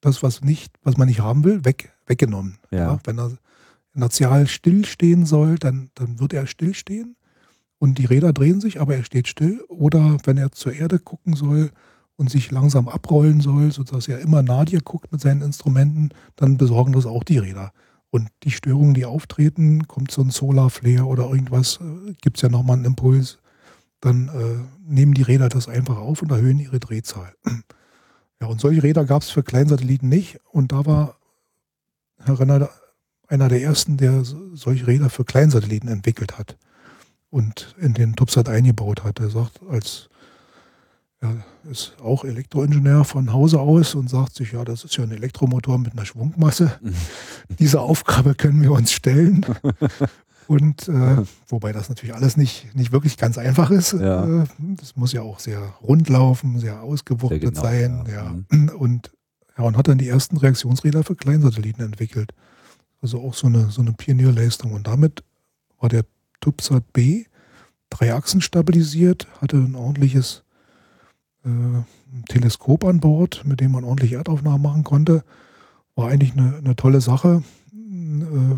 das, was nicht, was man nicht haben will, weg, weggenommen. Ja. ja wenn er inertial stillstehen soll, dann, dann wird er stillstehen und die Räder drehen sich, aber er steht still. Oder wenn er zur Erde gucken soll und sich langsam abrollen soll, sodass er immer nah dir guckt mit seinen Instrumenten, dann besorgen das auch die Räder. Und die Störungen, die auftreten, kommt so ein Solarflare oder irgendwas, äh, gibt es ja nochmal einen Impuls, dann äh, nehmen die Räder das einfach auf und erhöhen ihre Drehzahl. Ja, und solche Räder gab es für Kleinsatelliten nicht. Und da war Herr Renner einer der ersten, der solche Räder für Kleinsatelliten entwickelt hat und in den Tubsat eingebaut hat. Er sagt, als er ist auch Elektroingenieur von Hause aus und sagt sich, ja, das ist ja ein Elektromotor mit einer Schwungmasse. Diese Aufgabe können wir uns stellen. Und äh, wobei das natürlich alles nicht, nicht wirklich ganz einfach ist. Ja. Äh, das muss ja auch sehr rund laufen, sehr ausgewuchtet genau, sein. Ja. ja. Mhm. Und, ja, und hat dann die ersten Reaktionsräder für Kleinsatelliten entwickelt. Also auch so eine, so eine Pionierleistung. Und damit war der TUBSAT B drei Achsen stabilisiert, hatte ein ordentliches äh, Teleskop an Bord, mit dem man ordentlich Erdaufnahmen machen konnte. War eigentlich eine, eine tolle Sache. Äh,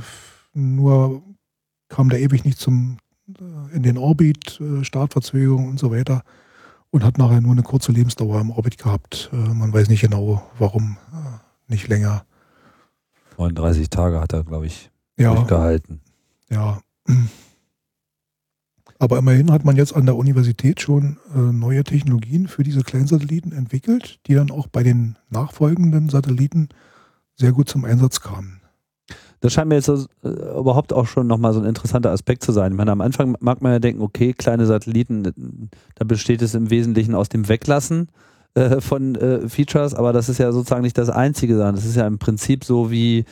nur kam der ewig nicht zum, äh, in den Orbit, Startverzögerung und so weiter. und hat nachher nur eine kurze Lebensdauer im Orbit gehabt. Man weiß nicht genau, warum nicht länger. 39 Tage hat er, glaube ich, ja, durchgehalten. Ja. Aber immerhin hat man jetzt an der Universität schon äh, neue Technologien für diese Kleinsatelliten entwickelt, die dann auch bei den nachfolgenden Satelliten sehr gut zum Einsatz kamen. Das scheint mir jetzt äh, überhaupt auch schon nochmal so ein interessanter Aspekt zu sein. Ich meine, am Anfang mag man ja denken, okay, kleine Satelliten, da besteht es im Wesentlichen aus dem Weglassen äh, von äh, Features, aber das ist ja sozusagen nicht das Einzige, sondern das ist ja im Prinzip so wie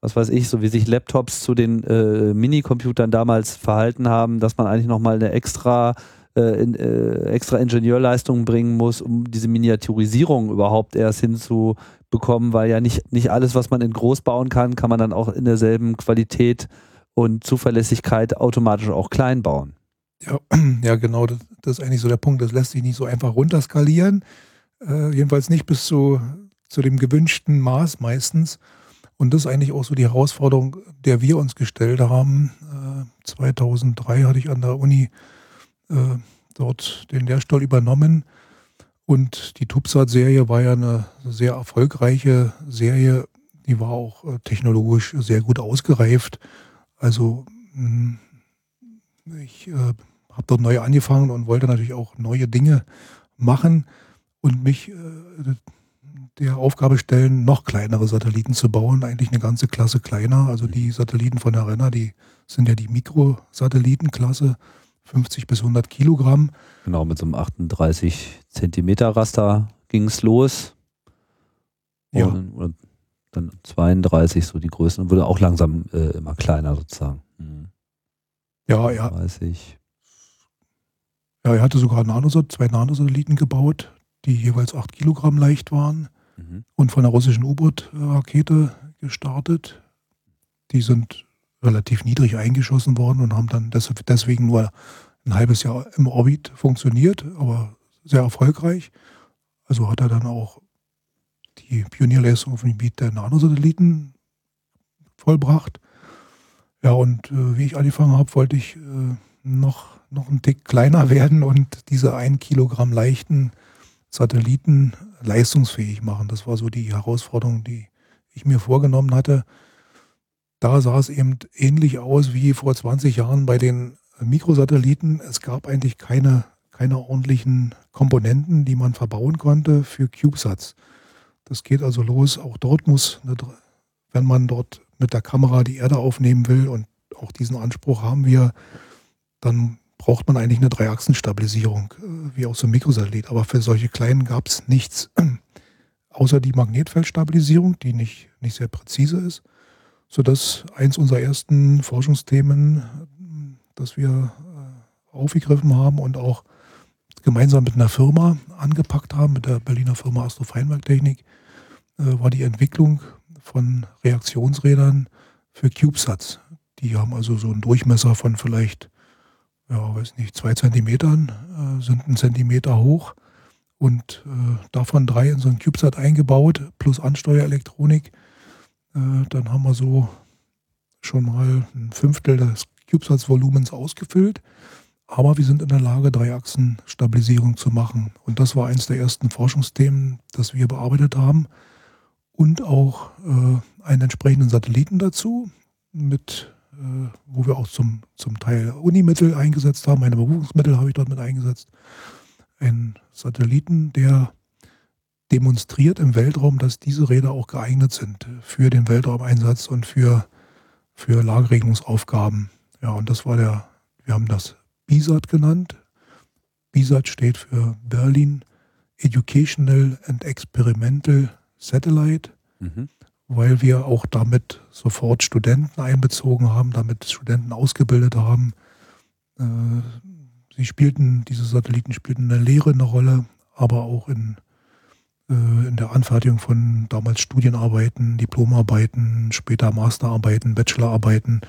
was weiß ich, so wie sich Laptops zu den äh, Minicomputern damals verhalten haben, dass man eigentlich nochmal eine extra, äh, in, äh, extra Ingenieurleistung bringen muss, um diese Miniaturisierung überhaupt erst hinzubekommen, weil ja nicht, nicht alles, was man in groß bauen kann, kann man dann auch in derselben Qualität und Zuverlässigkeit automatisch auch klein bauen. Ja, ja genau, das, das ist eigentlich so der Punkt. Das lässt sich nicht so einfach runterskalieren. Äh, jedenfalls nicht bis zu, zu dem gewünschten Maß meistens. Und das ist eigentlich auch so die Herausforderung, der wir uns gestellt haben. Äh, 2003 hatte ich an der Uni äh, dort den Lehrstuhl übernommen. Und die TUBSAT-Serie war ja eine sehr erfolgreiche Serie. Die war auch äh, technologisch sehr gut ausgereift. Also hm, ich äh, habe dort neu angefangen und wollte natürlich auch neue Dinge machen und mich äh, der Aufgabe stellen, noch kleinere Satelliten zu bauen, eigentlich eine ganze Klasse kleiner. Also die Satelliten von der Renner, die sind ja die Mikrosatellitenklasse, 50 bis 100 Kilogramm. Genau, mit so einem 38 Zentimeter Raster ging es los. Ja. Und, dann 32 so die Größen und wurde auch langsam äh, immer kleiner sozusagen. Mhm. Ja, ja. 30. Ja, er hatte sogar Nanosat, zwei Nanosatelliten gebaut, die jeweils 8 Kilogramm leicht waren mhm. und von der russischen U-Boot-Rakete gestartet. Die sind relativ niedrig eingeschossen worden und haben dann deswegen nur ein halbes Jahr im Orbit funktioniert, aber sehr erfolgreich. Also hat er dann auch die Pionierleistung auf dem Gebiet der Nanosatelliten vollbracht. Ja, und äh, wie ich angefangen habe, wollte ich äh, noch, noch einen Tick kleiner werden und diese ein Kilogramm leichten Satelliten leistungsfähig machen. Das war so die Herausforderung, die ich mir vorgenommen hatte. Da sah es eben ähnlich aus wie vor 20 Jahren bei den Mikrosatelliten. Es gab eigentlich keine, keine ordentlichen Komponenten, die man verbauen konnte für CubeSats. Das geht also los. Auch dort muss, wenn man dort mit der Kamera die Erde aufnehmen will, und auch diesen Anspruch haben wir, dann braucht man eigentlich eine Dreiachsenstabilisierung, äh, wie auch so ein Mikrosatellit. Aber für solche kleinen gab es nichts, außer die Magnetfeldstabilisierung, die nicht, nicht sehr präzise ist, sodass eins unserer ersten Forschungsthemen, das wir äh, aufgegriffen haben und auch gemeinsam mit einer Firma angepackt haben, mit der Berliner Firma Astrofeinwerktechnik, äh, war die Entwicklung von Reaktionsrädern für CubeSats. Die haben also so einen Durchmesser von vielleicht ja, weiß nicht, zwei Zentimetern, äh, sind einen Zentimeter hoch und äh, davon drei in so ein CubeSat eingebaut, plus Ansteuerelektronik. Äh, dann haben wir so schon mal ein Fünftel des CubeSats-Volumens ausgefüllt. Aber wir sind in der Lage, Dreiachsen-Stabilisierung zu machen. Und das war eines der ersten Forschungsthemen, das wir bearbeitet haben. Und auch äh, einen entsprechenden Satelliten dazu mit wo wir auch zum, zum Teil Unimittel eingesetzt haben. Meine Berufungsmittel habe ich dort mit eingesetzt. Ein Satelliten, der demonstriert im Weltraum, dass diese Räder auch geeignet sind für den Weltraumeinsatz und für, für Lageregelungsaufgaben. Ja, und das war der, wir haben das BISAT genannt. BISAT steht für Berlin Educational and Experimental Satellite. Mhm weil wir auch damit sofort Studenten einbezogen haben, damit Studenten ausgebildet haben. Äh, sie spielten, diese Satelliten spielten in der Lehre eine Rolle, aber auch in, äh, in der Anfertigung von damals Studienarbeiten, Diplomarbeiten, später Masterarbeiten, Bachelorarbeiten.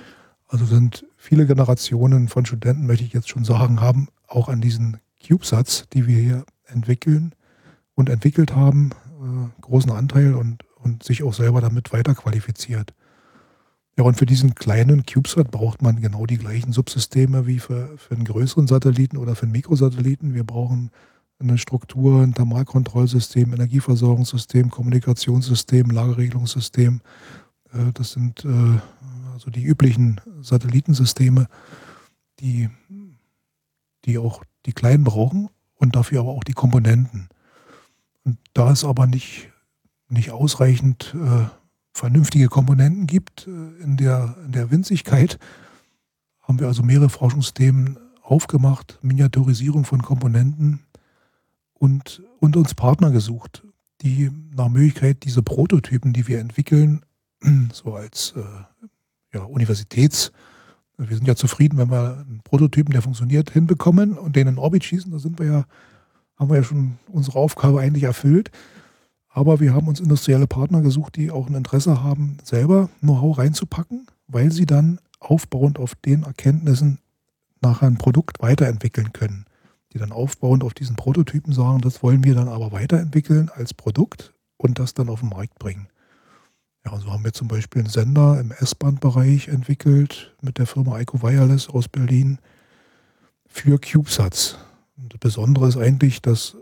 Also sind viele Generationen von Studenten, möchte ich jetzt schon sagen, haben auch an diesen CubeSats, die wir hier entwickeln und entwickelt haben, äh, großen Anteil und und sich auch selber damit weiterqualifiziert. Ja, und für diesen kleinen CubeSat braucht man genau die gleichen Subsysteme wie für, für einen größeren Satelliten oder für einen Mikrosatelliten. Wir brauchen eine Struktur, ein Thermalkontrollsystem, Energieversorgungssystem, Kommunikationssystem, Lagerregelungssystem. Äh, das sind äh, also die üblichen Satellitensysteme, die, die auch die Kleinen brauchen und dafür aber auch die Komponenten. Und da es aber nicht, nicht ausreichend äh, vernünftige Komponenten gibt äh, in, der, in der Winzigkeit, haben wir also mehrere Forschungsthemen aufgemacht, Miniaturisierung von Komponenten und, und uns Partner gesucht, die nach Möglichkeit diese Prototypen, die wir entwickeln, so als äh, ja, Universitäts- wir sind ja zufrieden, wenn wir einen Prototypen, der funktioniert, hinbekommen und den in Orbit schießen. Da sind wir ja, haben wir ja schon unsere Aufgabe eigentlich erfüllt. Aber wir haben uns industrielle Partner gesucht, die auch ein Interesse haben, selber Know-how reinzupacken, weil sie dann aufbauend auf den Erkenntnissen nachher ein Produkt weiterentwickeln können. Die dann aufbauend auf diesen Prototypen sagen, das wollen wir dann aber weiterentwickeln als Produkt und das dann auf den Markt bringen. Ja, so haben wir zum Beispiel einen Sender im S-Band-Bereich entwickelt mit der Firma Ico Wireless aus Berlin für CubeSats. Und das Besondere ist eigentlich, dass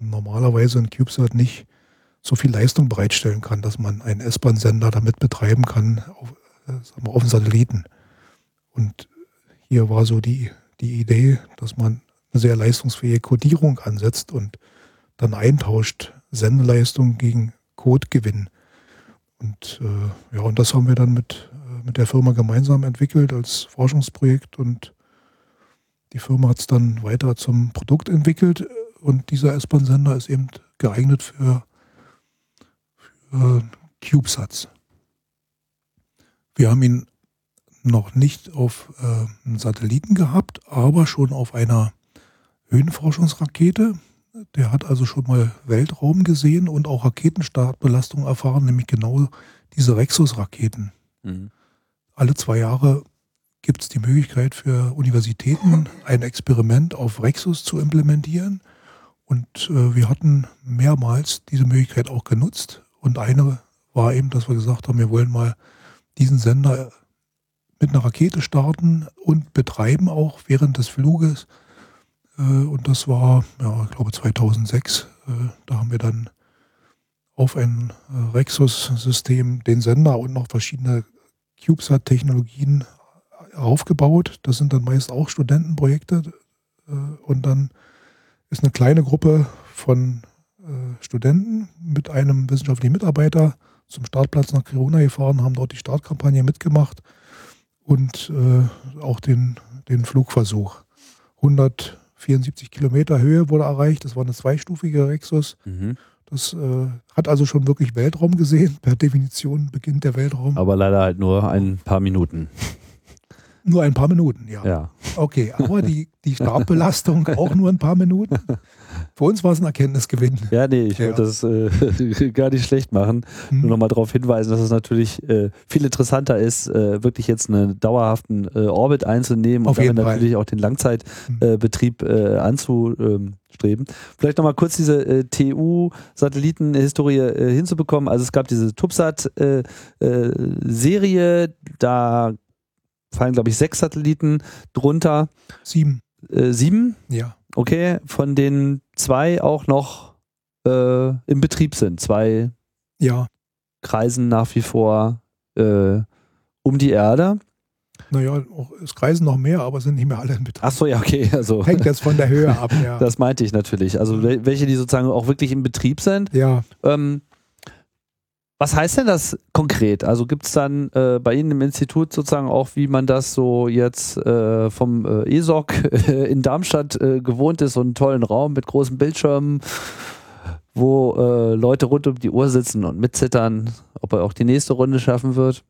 normalerweise ein CubeSat nicht so viel Leistung bereitstellen kann, dass man einen S-Bahn-Sender damit betreiben kann auf, äh, auf dem Satelliten. Und hier war so die, die Idee, dass man eine sehr leistungsfähige Codierung ansetzt und dann eintauscht Sendeleistung gegen Codegewinn. Und äh, ja, und das haben wir dann mit, äh, mit der Firma gemeinsam entwickelt als Forschungsprojekt und die Firma hat es dann weiter zum Produkt entwickelt und dieser S-Bahn-Sender ist eben geeignet für, für CubeSats. Wir haben ihn noch nicht auf äh, einen Satelliten gehabt, aber schon auf einer Höhenforschungsrakete. Der hat also schon mal Weltraum gesehen und auch Raketenstartbelastung erfahren, nämlich genau diese Rexus-Raketen. Mhm. Alle zwei Jahre gibt es die Möglichkeit für Universitäten, ein Experiment auf Rexus zu implementieren. Und äh, wir hatten mehrmals diese Möglichkeit auch genutzt. Und eine war eben, dass wir gesagt haben, wir wollen mal diesen Sender mit einer Rakete starten und betreiben auch während des Fluges äh, und das war, ja, ich glaube 2006. Äh, da haben wir dann auf ein äh, Rexus-System den Sender und noch verschiedene CubeSat-Technologien aufgebaut. Das sind dann meist auch Studentenprojekte. Und dann ist eine kleine Gruppe von Studenten mit einem wissenschaftlichen Mitarbeiter zum Startplatz nach Kiruna gefahren, haben dort die Startkampagne mitgemacht und auch den, den Flugversuch. 100 74 Kilometer Höhe wurde erreicht. Das war eine zweistufige Rexus. Mhm. Das äh, hat also schon wirklich Weltraum gesehen. Per Definition beginnt der Weltraum. Aber leider halt nur ein paar Minuten. Nur ein paar Minuten, ja. ja. Okay, aber die, die Startbelastung auch nur ein paar Minuten. Für uns war es ein Erkenntnisgewinn. Ja, nee, ich ja. wollte das äh, gar nicht schlecht machen. Mhm. Nur nochmal darauf hinweisen, dass es natürlich äh, viel interessanter ist, äh, wirklich jetzt einen dauerhaften äh, Orbit einzunehmen Auf und damit natürlich auch den Langzeitbetrieb mhm. äh, anzustreben. Vielleicht nochmal kurz diese äh, TU-Satelliten-Historie hinzubekommen. Also es gab diese TUBSAT-Serie, da fallen, glaube ich, sechs Satelliten drunter. Sieben. Äh, sieben? Ja. Okay, von denen zwei auch noch äh, im Betrieb sind. Zwei ja. kreisen nach wie vor äh, um die Erde. Naja, es kreisen noch mehr, aber sind nicht mehr alle in Betrieb. Ach so, ja, okay. Also, Hängt jetzt von der Höhe ab, ja. Das meinte ich natürlich. Also welche, die sozusagen auch wirklich im Betrieb sind. Ja. Ähm, was heißt denn das konkret? Also gibt es dann äh, bei Ihnen im Institut sozusagen auch, wie man das so jetzt äh, vom äh, ESOC in Darmstadt äh, gewohnt ist, so einen tollen Raum mit großen Bildschirmen, wo äh, Leute rund um die Uhr sitzen und mitzittern, ob er auch die nächste Runde schaffen wird?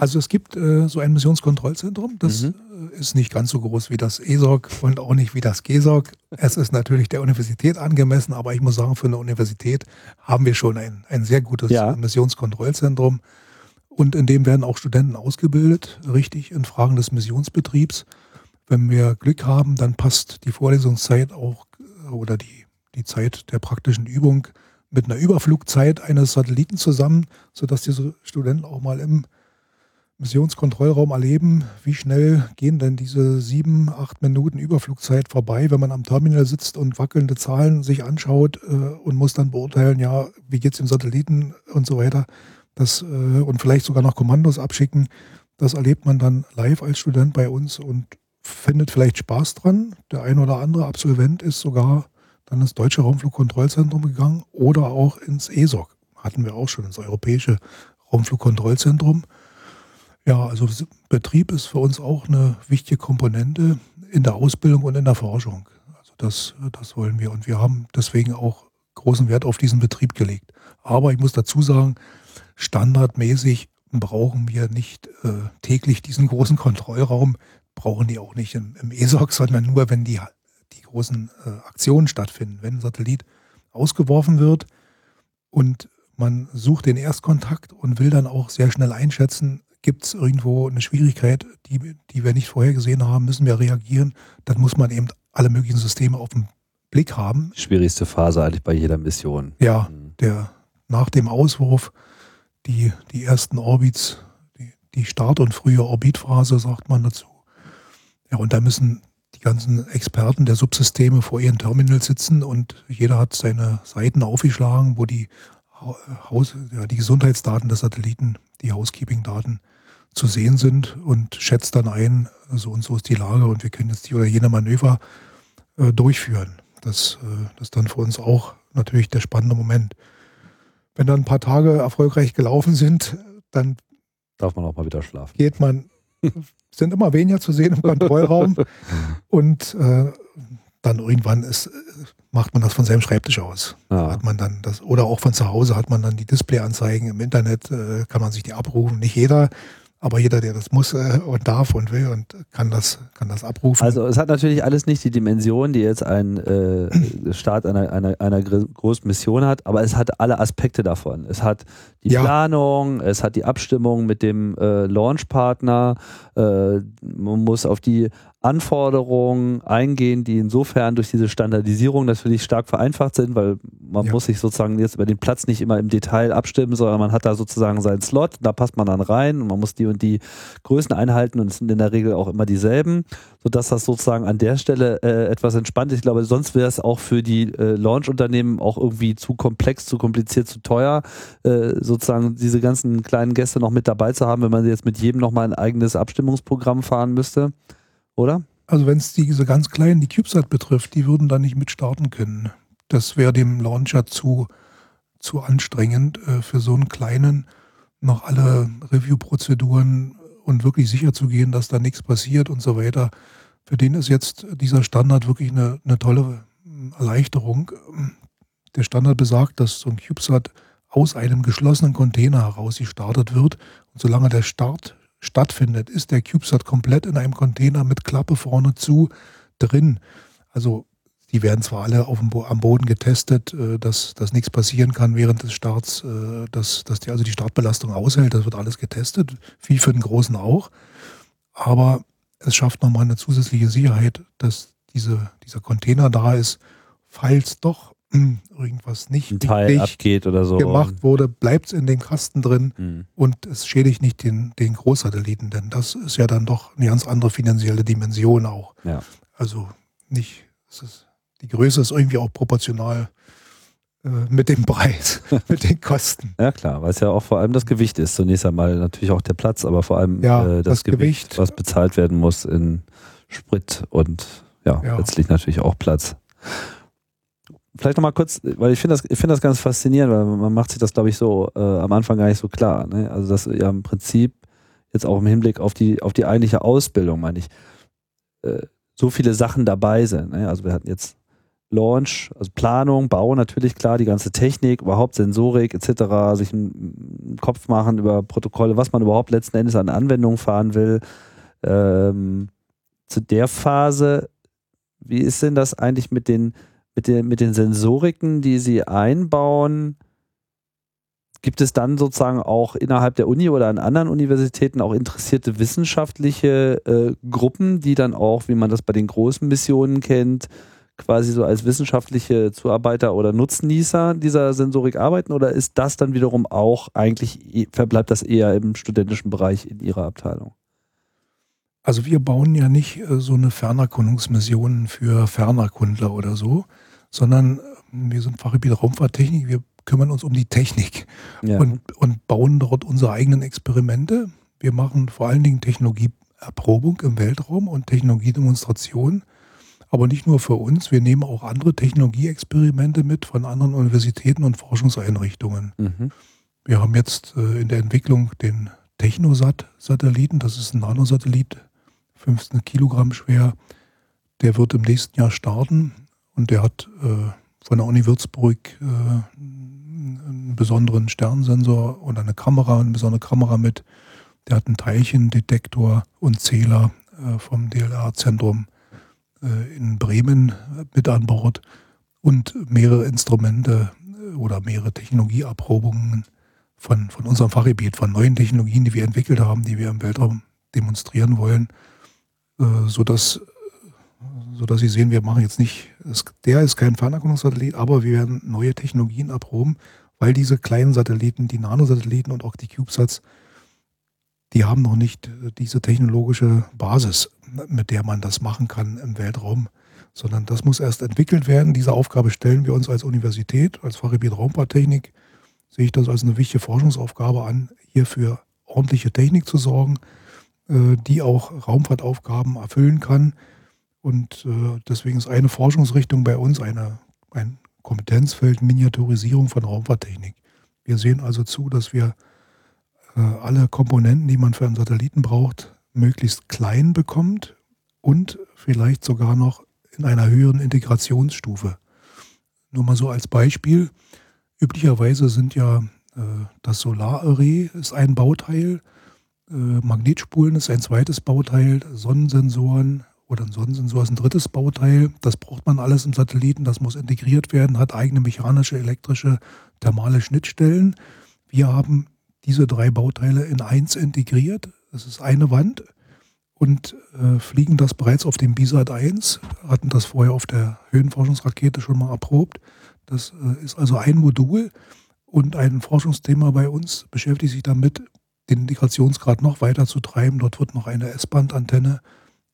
Also es gibt äh, so ein Missionskontrollzentrum, das mhm. Äh, ist nicht ganz so groß wie das ESOC und auch nicht wie das GESOC. Es ist natürlich der Universität angemessen, aber ich muss sagen, für eine Universität haben wir schon ein, ein sehr gutes ja. Missionskontrollzentrum. Und in dem werden auch Studenten ausgebildet, richtig in Fragen des Missionsbetriebs. Wenn wir Glück haben, dann passt die Vorlesungszeit auch äh, oder die, die Zeit der praktischen Übung mit einer Überflugzeit eines Satelliten zusammen, sodass diese Studenten auch mal im Missionskontrollraum erleben, wie schnell gehen denn diese sieben, acht Minuten Überflugzeit vorbei, wenn man am Terminal sitzt und wackelnde Zahlen sich anschaut äh, und muss dann beurteilen, ja, wie geht es dem Satelliten und so weiter. Das, äh, und vielleicht sogar noch Kommandos abschicken. Das erlebt man dann live als Student bei uns und findet vielleicht Spaß dran. Der ein oder andere Absolvent ist sogar dann ins Deutsche Raumflugkontrollzentrum gegangen oder auch ins ESOC. Hatten wir auch schon, ins Europäische Raumflugkontrollzentrum. Ja, also Betrieb ist für uns auch eine wichtige Komponente in der Ausbildung und in der Forschung. Also das, das wollen wir und wir haben deswegen auch großen Wert auf diesen Betrieb gelegt. Aber ich muss dazu sagen, standardmäßig brauchen wir nicht äh, täglich diesen großen Kontrollraum, brauchen die auch nicht im, im ESOC, sondern nur, wenn die, die großen äh, Aktionen stattfinden. Wenn ein Satellit ausgeworfen wird und man sucht den Erstkontakt und will dann auch sehr schnell einschätzen, gibt es irgendwo eine Schwierigkeit, die, die wir nicht vorhergesehen haben, müssen wir reagieren. Dann muss man eben alle möglichen Systeme auf dem Blick haben. Schwierigste Phase eigentlich bei jeder Mission. Ja, mhm. der nach dem Auswurf die, die ersten Orbits, die, die Start- und frühe Orbitphase, sagt man dazu. Ja, und da müssen die ganzen Experten der Subsysteme vor ihren Terminals sitzen und jeder hat seine Seiten aufgeschlagen, wo die, Haus, ja, die Gesundheitsdaten der Satelliten, die Housekeeping-Daten zu sehen sind und schätzt dann ein, so und so ist die Lage und wir können jetzt die oder jene Manöver äh, durchführen. Das, äh, das ist dann für uns auch natürlich der spannende Moment. Wenn dann ein paar Tage erfolgreich gelaufen sind, dann darf man auch mal wieder schlafen. Geht man, sind immer weniger zu sehen im Kontrollraum und äh, dann irgendwann ist, macht man das von seinem Schreibtisch aus. Ja. Hat man dann das, oder auch von zu Hause hat man dann die Displayanzeigen im Internet, äh, kann man sich die abrufen. Nicht jeder, aber jeder, der das muss äh, und darf und will und kann das, kann das abrufen. Also es hat natürlich alles nicht die Dimension, die jetzt ein äh, Start einer, einer, einer großen Mission hat, aber es hat alle Aspekte davon. Es hat die ja. Planung, es hat die Abstimmung mit dem äh, Launchpartner, äh, man muss auf die Anforderungen eingehen, die insofern durch diese Standardisierung natürlich stark vereinfacht sind, weil man ja. muss sich sozusagen jetzt über den Platz nicht immer im Detail abstimmen, sondern man hat da sozusagen seinen Slot, da passt man dann rein und man muss die und die Größen einhalten und es sind in der Regel auch immer dieselben, sodass das sozusagen an der Stelle äh, etwas entspannt ist. Ich glaube, sonst wäre es auch für die äh, Launch-Unternehmen auch irgendwie zu komplex, zu kompliziert, zu teuer, äh, sozusagen diese ganzen kleinen Gäste noch mit dabei zu haben, wenn man jetzt mit jedem nochmal ein eigenes Abstimmungsprogramm fahren müsste oder? Also wenn es diese ganz kleinen, die CubeSat betrifft, die würden da nicht mitstarten können. Das wäre dem Launcher zu, zu anstrengend äh, für so einen kleinen, noch alle Review-Prozeduren und wirklich sicher zu gehen, dass da nichts passiert und so weiter. Für den ist jetzt dieser Standard wirklich eine, eine tolle hm, Erleichterung. Der Standard besagt, dass so ein CubeSat aus einem geschlossenen Container heraus gestartet wird. Und solange der Start stattfindet, ist der CubeSat komplett in einem Container mit Klappe vorne zu drin. Also die werden zwar alle auf dem Bo am Boden getestet, äh, dass, dass nichts passieren kann während des Starts, äh, dass, dass die also die Startbelastung aushält, das wird alles getestet, wie für den Großen auch. Aber es schafft nochmal eine zusätzliche Sicherheit, dass diese, dieser Container da ist, falls doch irgendwas nicht ein Teil abgeht oder so gemacht wurde, bleibt es in dem Kasten drin mhm. und es schädigt nicht den, den Großsatelliten, denn das ist ja dann doch eine ganz andere finanzielle Dimension auch. Ja. Also nicht, ist, die Größe ist irgendwie auch proportional äh, mit dem Preis, mit den Kosten. Ja klar, weil es ja auch vor allem das Gewicht ist. Zunächst einmal natürlich auch der Platz, aber vor allem ja, äh, das, das Gewicht, Gewicht, was bezahlt werden muss in Sprit und ja, ja. letztlich natürlich auch Platz vielleicht nochmal kurz, weil ich finde das, ich finde das ganz faszinierend, weil man macht sich das, glaube ich, so äh, am Anfang gar nicht so klar. Ne? Also dass ja im Prinzip jetzt auch im Hinblick auf die, auf die eigentliche Ausbildung, meine ich, äh, so viele Sachen dabei sind. Ne? Also wir hatten jetzt Launch, also Planung, Bau natürlich klar, die ganze Technik, überhaupt Sensorik etc., sich einen Kopf machen über Protokolle, was man überhaupt letzten Endes an Anwendungen fahren will. Ähm, zu der Phase, wie ist denn das eigentlich mit den mit den, mit den Sensoriken, die sie einbauen, gibt es dann sozusagen auch innerhalb der Uni oder an anderen Universitäten auch interessierte wissenschaftliche äh, Gruppen, die dann auch, wie man das bei den großen Missionen kennt, quasi so als wissenschaftliche Zuarbeiter oder Nutznießer dieser Sensorik arbeiten oder ist das dann wiederum auch eigentlich, e, verbleibt das eher im studentischen Bereich in Ihrer Abteilung? Also wir bauen ja nicht äh, so eine Fernerkundungsmission für Fernerkundler oder so, sondern äh, wir sind Fachgebiet Raumfahrttechnik, wir kümmern uns um die Technik ja. und, und bauen dort unsere eigenen Experimente. Wir machen vor allen Dingen Technologieerprobung im Weltraum und Technologiedemonstration. Aber nicht nur für uns, wir nehmen auch andere Technologieexperimente mit von anderen Universitäten und Forschungseinrichtungen. Mhm. Wir haben jetzt äh, in der Entwicklung den Technosat-Satelliten, das ist ein Nanosatellit, 15 Kilogramm schwer. Der wird im nächsten Jahr starten und der hat äh, von der Uni Würzburg äh, einen besonderen Sternsensor und eine Kamera, eine besondere Kamera mit. Der hat einen Teilchendetektor und Zähler äh, vom DLR-Zentrum äh, in Bremen mit an Bord und mehrere Instrumente äh, oder mehrere Technologieerprobungen von, von unserem Fachgebiet, von neuen Technologien, die wir entwickelt haben, die wir im Weltraum demonstrieren wollen, äh, sodass sodass Sie sehen, wir machen jetzt nicht, der ist kein Fernerkundungssatellit, aber wir werden neue Technologien erproben, weil diese kleinen Satelliten, die Nanosatelliten und auch die CubeSats, die haben noch nicht äh, diese technologische Basis, mit der man das machen kann im Weltraum, sondern das muss erst entwickelt werden. Diese Aufgabe stellen wir uns als Universität, als Fachgebiet Raumfahrttechnik, sehe ich das als eine wichtige Forschungsaufgabe an, hier für ordentliche Technik zu sorgen, äh, die auch Raumfahrtaufgaben erfüllen kann und äh, deswegen ist eine Forschungsrichtung bei uns eine, ein Kompetenzfeld Miniaturisierung von Raumfahrttechnik. Wir sehen also zu, dass wir äh, alle Komponenten, die man für einen Satelliten braucht, möglichst klein bekommt und vielleicht sogar noch in einer höheren Integrationsstufe. Nur mal so als Beispiel. Üblicherweise sind ja äh, das Solararray ist ein Bauteil, äh, Magnetspulen ist ein zweites Bauteil, Sonnensensoren, oder ein Sonnensensor ist ein drittes Bauteil. Das braucht man alles im Satelliten. Das muss integriert werden, hat eigene mechanische, elektrische, thermale Schnittstellen. Wir haben diese drei Bauteile in eins integriert. Das ist eine Wand und äh, fliegen das bereits auf dem BISAT 1, hatten das vorher auf der Höhenforschungsrakete schon mal erprobt. Das äh, ist also ein Modul und ein Forschungsthema bei uns beschäftigt sich damit, den Integrationsgrad noch weiter zu treiben. Dort wird noch eine S-Band-Antenne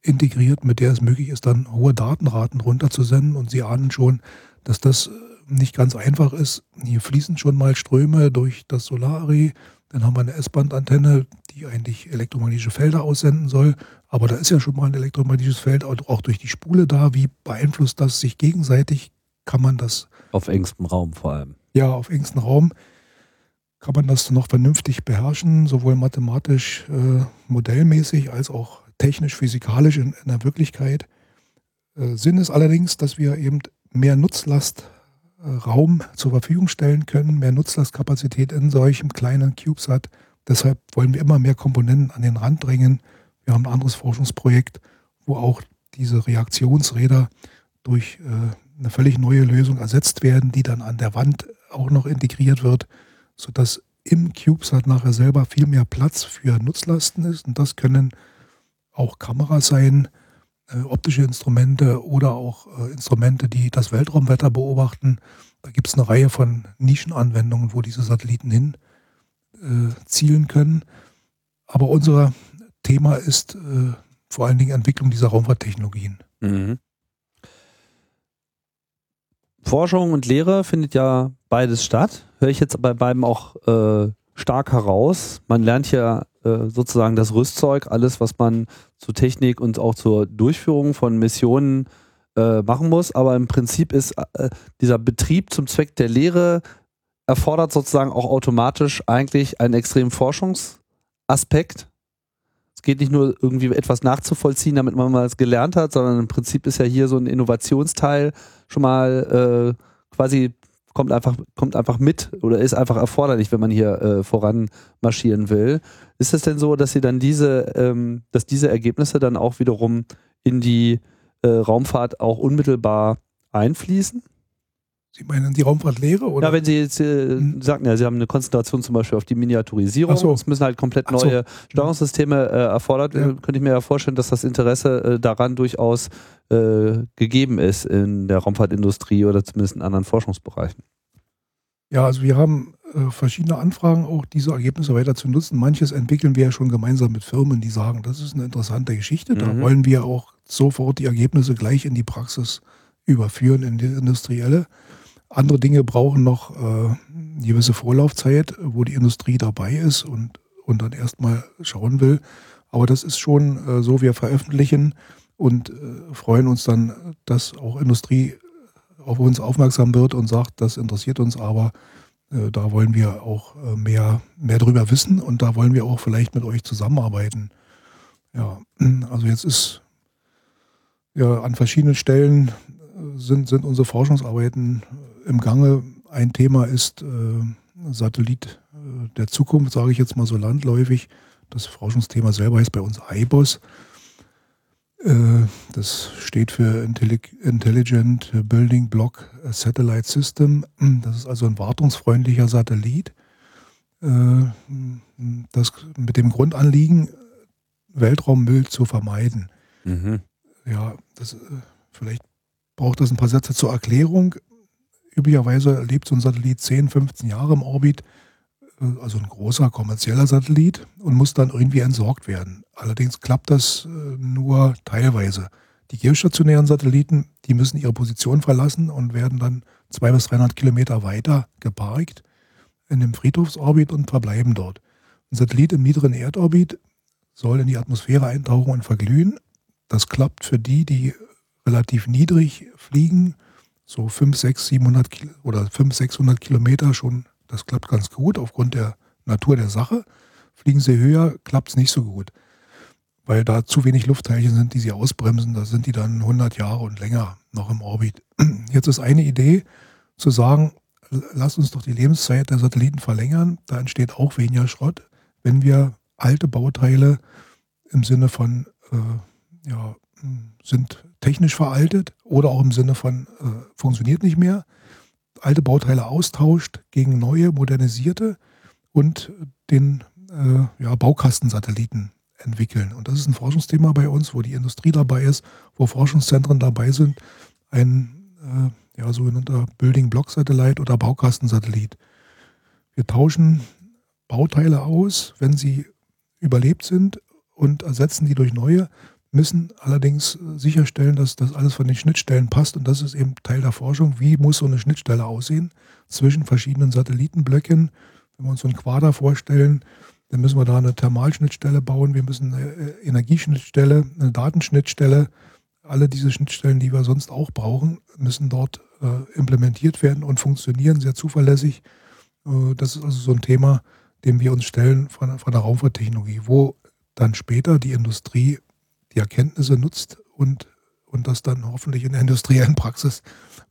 integriert, mit der es möglich ist, dann hohe Datenraten runterzusenden. Und Sie ahnen schon, dass das äh, nicht ganz einfach ist. Hier fließen schon mal Ströme durch das Solararray. Dann haben wir eine S-Band-Antenne, die eigentlich elektromagnetische Felder aussenden soll. Aber da ist ja schon mal ein elektromagnetisches Feld auch durch die Spule da. Wie beeinflusst das sich gegenseitig? Kann man das. Auf engstem Raum vor allem. Ja, auf engstem Raum kann man das noch vernünftig beherrschen, sowohl mathematisch, äh, modellmäßig als auch technisch-physikalisch in, in, der Wirklichkeit. Äh, Sinn ist allerdings, dass wir eben mehr Nutzlastraum äh, zur Verfügung stellen können, mehr Nutzlastkapazität in solchem kleinen CubeSat. Deshalb wollen wir immer mehr Komponenten an den Rand drängen. Wir haben ein anderes Forschungsprojekt, wo auch diese Reaktionsräder durch äh, eine völlig neue Lösung ersetzt werden, die dann an der Wand auch noch integriert wird, sodass im CubeSat nachher selber viel mehr Platz für Nutzlasten ist. Und das können auch Kameras sein, äh, optische Instrumente oder auch äh, Instrumente, die das Weltraumwetter beobachten. Da gibt es eine Reihe von Nischenanwendungen, wo diese Satelliten hin äh, zielen können. Aber unser Thema ist äh, vor allen Dingen Entwicklung dieser Raumfahrttechnologien. Mhm. Forschung und Lehre findet ja beides statt. Höre ich jetzt bei beiden auch äh, stark heraus. Man lernt ja äh, sozusagen das Rüstzeug, alles, was man zur Technik und auch zur Durchführung von Missionen äh, machen muss. Aber im Prinzip ist äh, dieser Betrieb zum Zweck der Lehre erfordert sozusagen auch automatisch eigentlich einen extremen Forschungsaspekt. Es geht nicht nur irgendwie etwas nachzuvollziehen, damit man mal es gelernt hat, sondern im Prinzip ist ja hier so ein Innovationsteil schon mal äh, quasi kommt einfach, kommt einfach mit oder ist einfach erforderlich, wenn man hier äh, voran marschieren will. Ist es denn so, dass sie dann diese, ähm, dass diese Ergebnisse dann auch wiederum in die äh, Raumfahrt auch unmittelbar einfließen? Sie meinen die Raumfahrtlehre? Oder? Ja, wenn Sie jetzt äh, hm. sagten, ja, Sie haben eine Konzentration zum Beispiel auf die Miniaturisierung, so. es müssen halt komplett neue so. Steuerungssysteme äh, erfordert werden, ja. könnte ich mir ja vorstellen, dass das Interesse äh, daran durchaus äh, gegeben ist in der Raumfahrtindustrie oder zumindest in anderen Forschungsbereichen. Ja, also wir haben äh, verschiedene Anfragen, auch diese Ergebnisse weiter zu nutzen. Manches entwickeln wir ja schon gemeinsam mit Firmen, die sagen, das ist eine interessante Geschichte. Da mhm. wollen wir auch sofort die Ergebnisse gleich in die Praxis überführen, in die industrielle. Andere Dinge brauchen noch äh, gewisse Vorlaufzeit, wo die Industrie dabei ist und, und dann erstmal schauen will. Aber das ist schon äh, so, wir veröffentlichen und äh, freuen uns dann, dass auch Industrie auf uns aufmerksam wird und sagt, das interessiert uns, aber äh, da wollen wir auch äh, mehr, mehr drüber wissen und da wollen wir auch vielleicht mit euch zusammenarbeiten. Ja, also jetzt ist ja an verschiedenen Stellen äh, sind, sind unsere Forschungsarbeiten im Gange. Ein Thema ist äh, Satellit äh, der Zukunft, sage ich jetzt mal so landläufig. Das Forschungsthema selber heißt bei uns IBOS. Äh, das steht für Intelligent Building Block Satellite System. Das ist also ein wartungsfreundlicher Satellit, äh, das mit dem Grundanliegen, Weltraummüll zu vermeiden. Mhm. Ja, das, äh, vielleicht braucht das ein paar Sätze zur Erklärung üblicherweise lebt so ein Satellit 10, 15 Jahre im Orbit, äh, also ein großer kommerzieller Satellit, und muss dann irgendwie entsorgt werden. Allerdings klappt das äh, nur teilweise. Die geostationären Satelliten, die müssen ihre Position verlassen und werden dann 200 bis 300 Kilometer weiter geparkt in dem Friedhofsorbit und verbleiben dort. Ein Satellit im niederen Erdorbit soll in die Atmosphäre eintauchen und verglühen. Das klappt für die, die relativ niedrig fliegen so 5, 6, 700 oder 5, 600 Kilometer schon, das klappt ganz gut aufgrund der Natur der Sache. Fliegen sie höher, klappt es nicht so gut, weil da zu wenig Luftteilchen sind, die sie ausbremsen. Da sind die dann 100 Jahre und länger noch im Orbit. Jetzt ist eine Idee zu sagen, lass uns doch die Lebenszeit der Satelliten verlängern. Da entsteht auch weniger Schrott, wenn wir alte Bauteile im Sinne von äh, ja, sind technisch veraltet oder auch im Sinne von äh, funktioniert nicht mehr, alte Bauteile austauscht gegen neue, modernisierte und den äh, ja, Baukastensatelliten entwickeln. Und das ist ein Forschungsthema bei uns, wo die Industrie dabei ist, wo Forschungszentren dabei sind, ein äh, ja, sogenannter Building Block Satellite oder Baukastensatellit. Wir tauschen Bauteile aus, wenn sie überlebt sind und ersetzen die durch neue müssen allerdings äh, sicherstellen, dass das alles von den Schnittstellen passt. Und das ist eben Teil der Forschung. Wie muss so eine Schnittstelle aussehen zwischen verschiedenen Satellitenblöcken? Wenn wir uns so einen Quader vorstellen, dann müssen wir da eine Thermalschnittstelle bauen. Wir müssen eine äh, Energieschnittstelle, eine Datenschnittstelle. Alle diese Schnittstellen, die wir sonst auch brauchen, müssen dort äh, implementiert werden und funktionieren sehr zuverlässig. Äh, das ist also so ein Thema, dem wir uns stellen von, von der Raumfahrttechnologie, wo dann später die Industrie die Erkenntnisse nutzt und, und das dann hoffentlich in der industriellen Praxis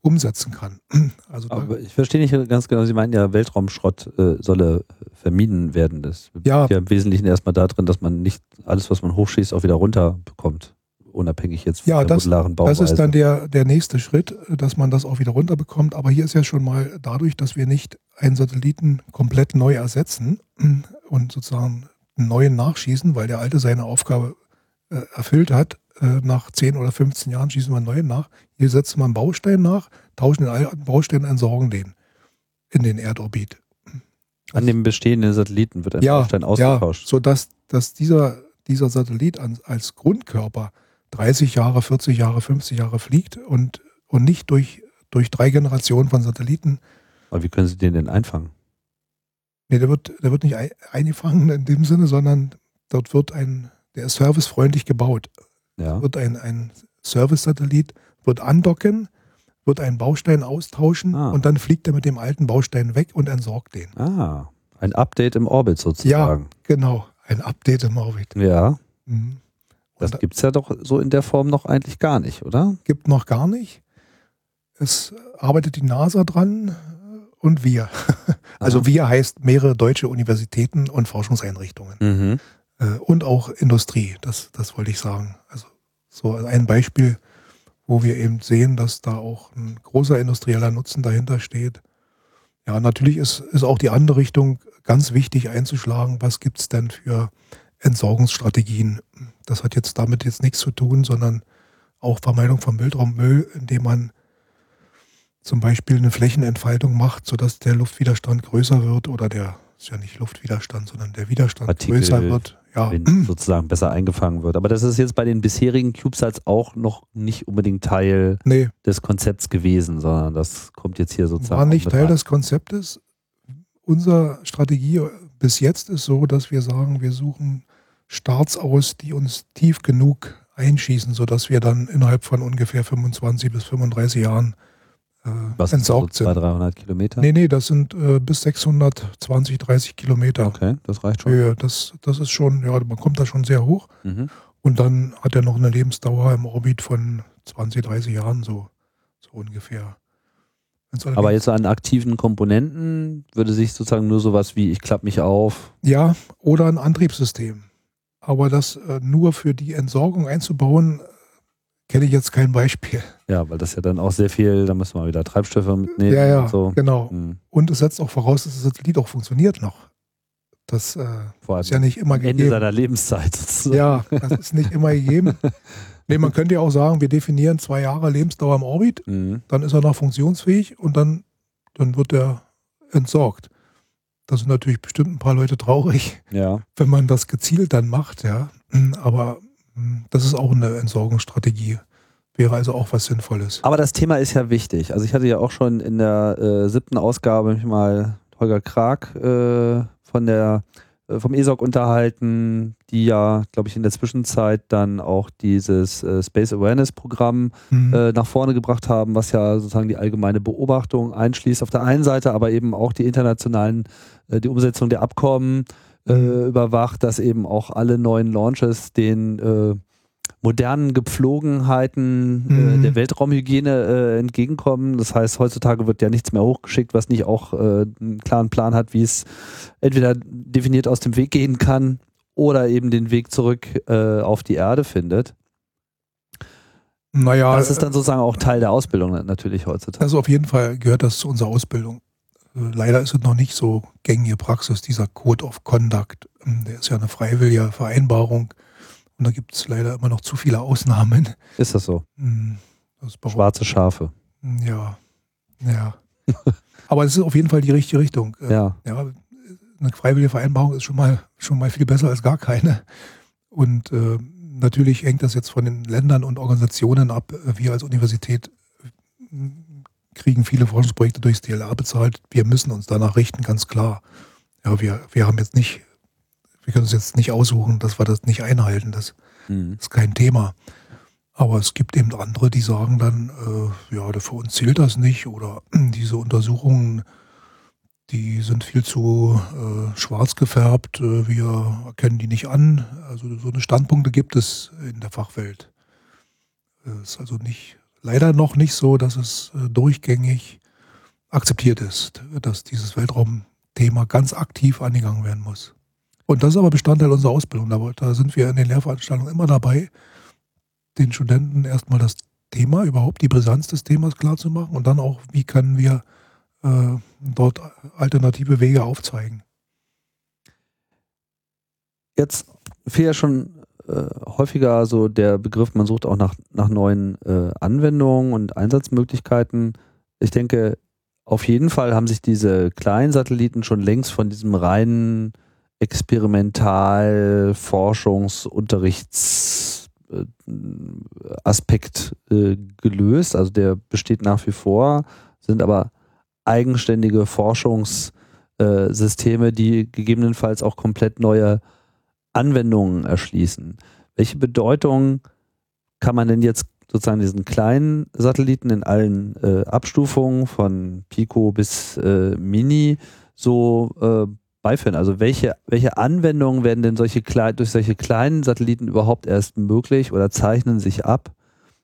umsetzen kann. Also Aber ich verstehe nicht ganz genau, Sie meinen ja, Weltraumschrott äh, solle vermieden werden. Das ja. ja im Wesentlichen erstmal darin, dass man nicht alles, was man hochschießt, auch wieder runterbekommt. Unabhängig jetzt von ja, der das, modularen Bauweise. Das ist dann der, der nächste Schritt, dass man das auch wieder runterbekommt. Aber hier ist ja schon mal dadurch, dass wir nicht einen Satelliten komplett neu ersetzen und sozusagen einen neuen nachschießen, weil der alte seine Aufgabe äh, erfüllt hat, äh, nach 10 oder 15 Jahren schießen wir einen neuen nach. Hier setzen wir einen Baustein nach, tauschen den alten Baustein, entsorgen den in den Erdorbit. An dem bestehenden Satelliten wird ein ja, Baustein ausgetauscht. Ja, sodass dass dieser, dieser Satellit an, als Grundkörper 30 Jahre, 40 Jahre, 50 Jahre fliegt und, und nicht durch, durch drei Generationen von Satelliten. Aber wie können Sie den denn einfangen? Nee, der wird, der wird nicht eingefangen in dem Sinne, sondern dort wird ein, der ist servicefreundlich gebaut. Ja. Wird ein, ein Service-Satellit, wird andocken, wird einen Baustein austauschen ah. und dann fliegt er mit dem alten Baustein weg und entsorgt den. Ah, ein Update im Orbit sozusagen. Ja, genau, ein Update im Orbit. Ja. Mhm. Das gibt es ja doch so in der Form noch eigentlich gar nicht, oder? Gibt noch gar nicht. Es arbeitet die NASA dran und wir. Also Aha. wir heißt mehrere deutsche Universitäten und Forschungseinrichtungen. Mhm äh, und auch Industrie, das, das wollte ich sagen. Also so ein Beispiel, wo wir eben sehen, dass da auch ein großer industrieller Nutzen dahinter steht. Ja, natürlich ist, ist auch die andere Richtung ganz wichtig einzuschlagen. Was gibt es denn für Entsorgungsstrategien? Das hat jetzt damit jetzt nichts zu tun, sondern auch Vermeidung von Wildraummüll, indem man zum Beispiel eine Flächenentfaltung macht, sodass der Luftwiderstand größer wird oder der ist ja nicht Luftwiderstand, sondern der Widerstand Partikel größer wird. Ja. sozusagen besser eingefangen wird. Aber das ist jetzt bei den bisherigen CubeSats auch noch nicht unbedingt Teil nee. des Konzepts gewesen, sondern das kommt jetzt hier sozusagen. War nicht Teil rein. des Konzeptes. Unsere Strategie bis jetzt ist so, dass wir sagen, wir suchen Starts aus, die uns tief genug einschießen, sodass wir dann innerhalb von ungefähr 25 bis 35 Jahren äh, Was entsaugt so 200, 300 Kilometer? Nee, nee, das sind äh, bis 620, 30 Kilometer. Okay, das reicht schon. Ja, das, das ist schon, ja, man kommt da schon sehr hoch. Mhm. Und dann hat er noch eine Lebensdauer im Orbit von 20, 30 Jahren, so, so ungefähr. Aber jetzt an aktiven Komponenten würde sich sozusagen nur sowas wie ich klappe mich auf. Ja, oder ein Antriebssystem. Aber das äh, nur für die Entsorgung einzubauen, kenne ich jetzt kein Beispiel. Ja, weil das ja dann auch sehr viel, da müssen wir wieder Treibstoffe mitnehmen. Ja, ja, so. genau. Hm. Und es setzt auch voraus, dass das Satellit auch funktioniert noch. Das äh, ist ja nicht immer gegeben. Ende seiner Lebenszeit sozusagen. Ja, das ist nicht immer gegeben. nee, man könnte ja auch sagen, wir definieren zwei Jahre Lebensdauer im Orbit, mhm. dann ist er noch funktionsfähig und dann, dann wird er entsorgt. Da sind natürlich bestimmt ein paar Leute traurig, ja. wenn man das gezielt dann macht, ja. Aber das ist auch eine Entsorgungsstrategie. Wäre also auch was Sinnvolles. Aber das Thema ist ja wichtig. Also ich hatte ja auch schon in der äh, siebten Ausgabe mich mal Holger Krag äh, von der äh, vom ESOC unterhalten, die ja, glaube ich, in der Zwischenzeit dann auch dieses äh, Space Awareness Programm mhm. äh, nach vorne gebracht haben, was ja sozusagen die allgemeine Beobachtung einschließt auf der einen Seite, aber eben auch die internationalen, äh, die Umsetzung der Abkommen äh, überwacht, dass eben auch alle neuen Launches den äh, modernen Gepflogenheiten äh, mhm. der Weltraumhygiene äh, entgegenkommen. Das heißt, heutzutage wird ja nichts mehr hochgeschickt, was nicht auch äh, einen klaren Plan hat, wie es entweder definiert aus dem Weg gehen kann oder eben den Weg zurück auf die Erde findet. Naja, das ist dann sozusagen auch Teil der Ausbildung natürlich heutzutage. Also auf jeden Fall gehört das zu unserer Ausbildung. Leider ist es noch nicht so gängige Praxis, dieser Code of Conduct. Ähm, der ist ja eine freiwillige Vereinbarung. Und da gibt es leider immer noch zu viele Ausnahmen. Ist das so? Hm, das Schwarze Schafe. Hm, ja, ja. Aber es ist auf jeden Fall die richtige Richtung. Äh, ja. ja. Eine freiwillige Vereinbarung ist schon mal, schon mal viel besser als gar keine. Und äh, natürlich hängt das jetzt von den Ländern und Organisationen ab. Wir als Universität kriegen viele Forschungsprojekte durchs DLA bezahlt. Wir müssen uns danach richten, ganz klar. Ja, wir, wir haben jetzt nicht, wir können uns jetzt nicht aussuchen, dass wir das nicht einhalten. Das mhm. ist kein Thema. Aber es gibt eben andere, die sagen dann, äh, ja, für uns zählt das nicht oder diese Untersuchungen, die sind viel zu äh, schwarz gefärbt, äh, wir erkennen die nicht an. Also so eine Standpunkte gibt es in der Fachwelt. Es ist also nicht leider noch nicht so, dass es äh, durchgängig akzeptiert ist, dass dieses Weltraumthema ganz aktiv angegangen werden muss. Und das ist aber Bestandteil unserer Ausbildung. Da, sind wir in den Lehrveranstaltungen immer dabei, den Studenten erstmal das Thema, überhaupt die Brisanz des Themas klarzumachen und dann auch, wie können wir äh, dort alternative Wege aufzeigen. Jetzt fiel ja schon äh, häufiger so der Begriff, man sucht auch nach, nach neuen äh, Anwendungen und Einsatzmöglichkeiten. Ich denke, auf jeden Fall haben sich diese kleinen Satelliten schon längst von diesem reinen Experimental-, Forschungs-, Unterrichtsaspekt äh, äh, gelöst. Also der besteht nach wie vor, sind aber eigenständige Forschungssysteme, die gegebenenfalls auch komplett neue Anwendungen erschließen. Welche Bedeutung kann man denn jetzt sozusagen diesen kleinen Satelliten in allen äh, Abstufungen von Pico bis äh, Mini so äh, beiführen? Also welche, welche Anwendungen werden denn solche durch solche kleinen Satelliten überhaupt erst möglich oder zeichnen sich ab?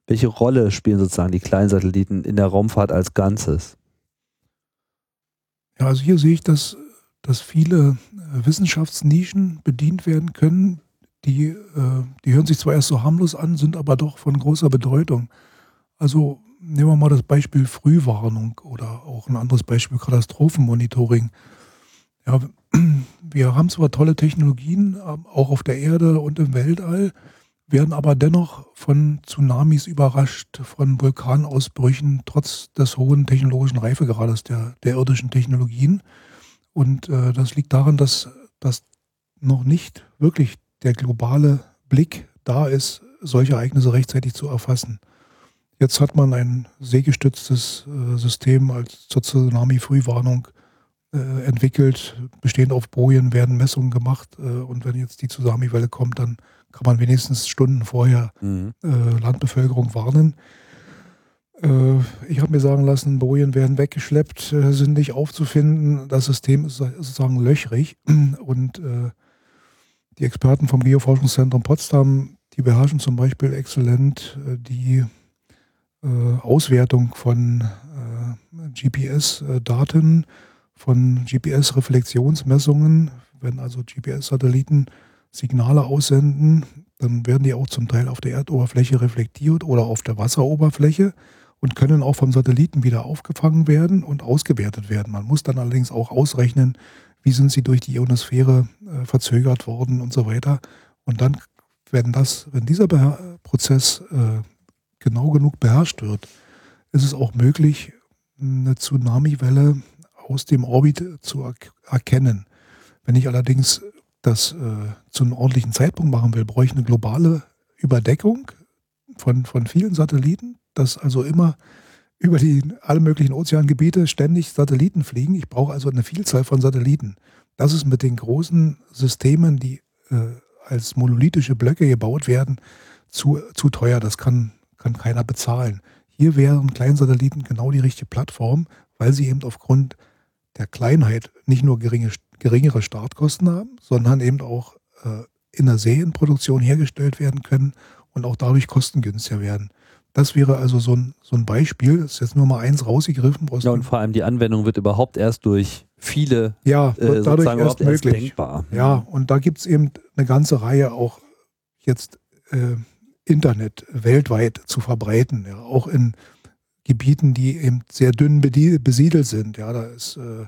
Welche Rolle spielen sozusagen die kleinen Satelliten in der Raumfahrt als Ganzes? Ja, also hier sehe ich das dass viele äh, Wissenschaftsnischen bedient werden können, die, äh, die hören sich zwar erst so harmlos an, sind aber doch von großer Bedeutung. Also nehmen wir mal das Beispiel Frühwarnung oder auch ein anderes Beispiel Katastrophenmonitoring. Ja, wir haben zwar tolle Technologien, ähm, auch auf der Erde und im Weltall, werden aber dennoch von Tsunamis überrascht, von Vulkanausbrüchen, trotz des hohen technologischen Reifegrades der, der irdischen Technologien. Und äh, das liegt daran, dass, dass noch nicht wirklich der globale Blick da ist, solche Ereignisse rechtzeitig zu erfassen. Jetzt hat man ein seegestütztes äh, System als zur Tsunami-Frühwarnung äh, entwickelt. Bestehend auf Bojen werden Messungen gemacht äh, und wenn jetzt die Tsunami-Welle kommt, dann kann man wenigstens Stunden vorher mhm. Äh, Landbevölkerung warnen. Äh, ich habe mir sagen lassen, Bojen werden weggeschleppt, äh, sind nicht aufzufinden. Das System ist sozusagen löchrig und die Experten vom Geoforschungszentrum Potsdam, die beherrschen zum Beispiel exzellent die äh, Auswertung von äh, GPS-Daten, von GPS-Reflexionsmessungen. Wenn also GPS-Satelliten Signale aussenden, dann werden die auch zum Teil auf der Erdoberfläche reflektiert oder auf der Wasseroberfläche und können auch vom Satelliten wieder aufgefangen werden und ausgewertet werden. Man muss dann allerdings auch ausrechnen, wie sind sie durch die Ionosphäre äh, verzögert worden und so weiter. Und dann, wenn das, wenn dieser Be Prozess äh, genau genug beherrscht wird, ist es auch möglich, eine Tsunamiwelle aus dem Orbit zu er erkennen. Wenn ich allerdings das äh, zu einem ordentlichen Zeitpunkt machen will, brauche ich eine globale Überdeckung von, von vielen Satelliten, dass also immer über die alle möglichen Ozeangebiete ständig Satelliten fliegen. Ich brauche also eine Vielzahl von Satelliten. Das ist mit den großen Systemen, die äh, als monolithische Blöcke gebaut werden, zu, zu teuer. Das kann kann keiner bezahlen. Hier wären Kleinsatelliten genau die richtige Plattform, weil sie eben aufgrund der Kleinheit nicht nur geringe, geringere Startkosten haben, sondern eben auch äh, in der Serienproduktion hergestellt werden können und auch dadurch kostengünstiger werden. Das wäre also so ein, so ein Beispiel. Das ist jetzt nur mal eins rausgegriffen. Ja, und vor allem die Anwendung wird überhaupt erst durch viele ja, äh, dadurch erst möglich. Erst denkbar. Ja, und da gibt es eben eine ganze Reihe auch jetzt äh, Internet weltweit zu verbreiten, ja, auch in Gebieten, die eben sehr dünn besiedelt sind. Ja, da ist, äh,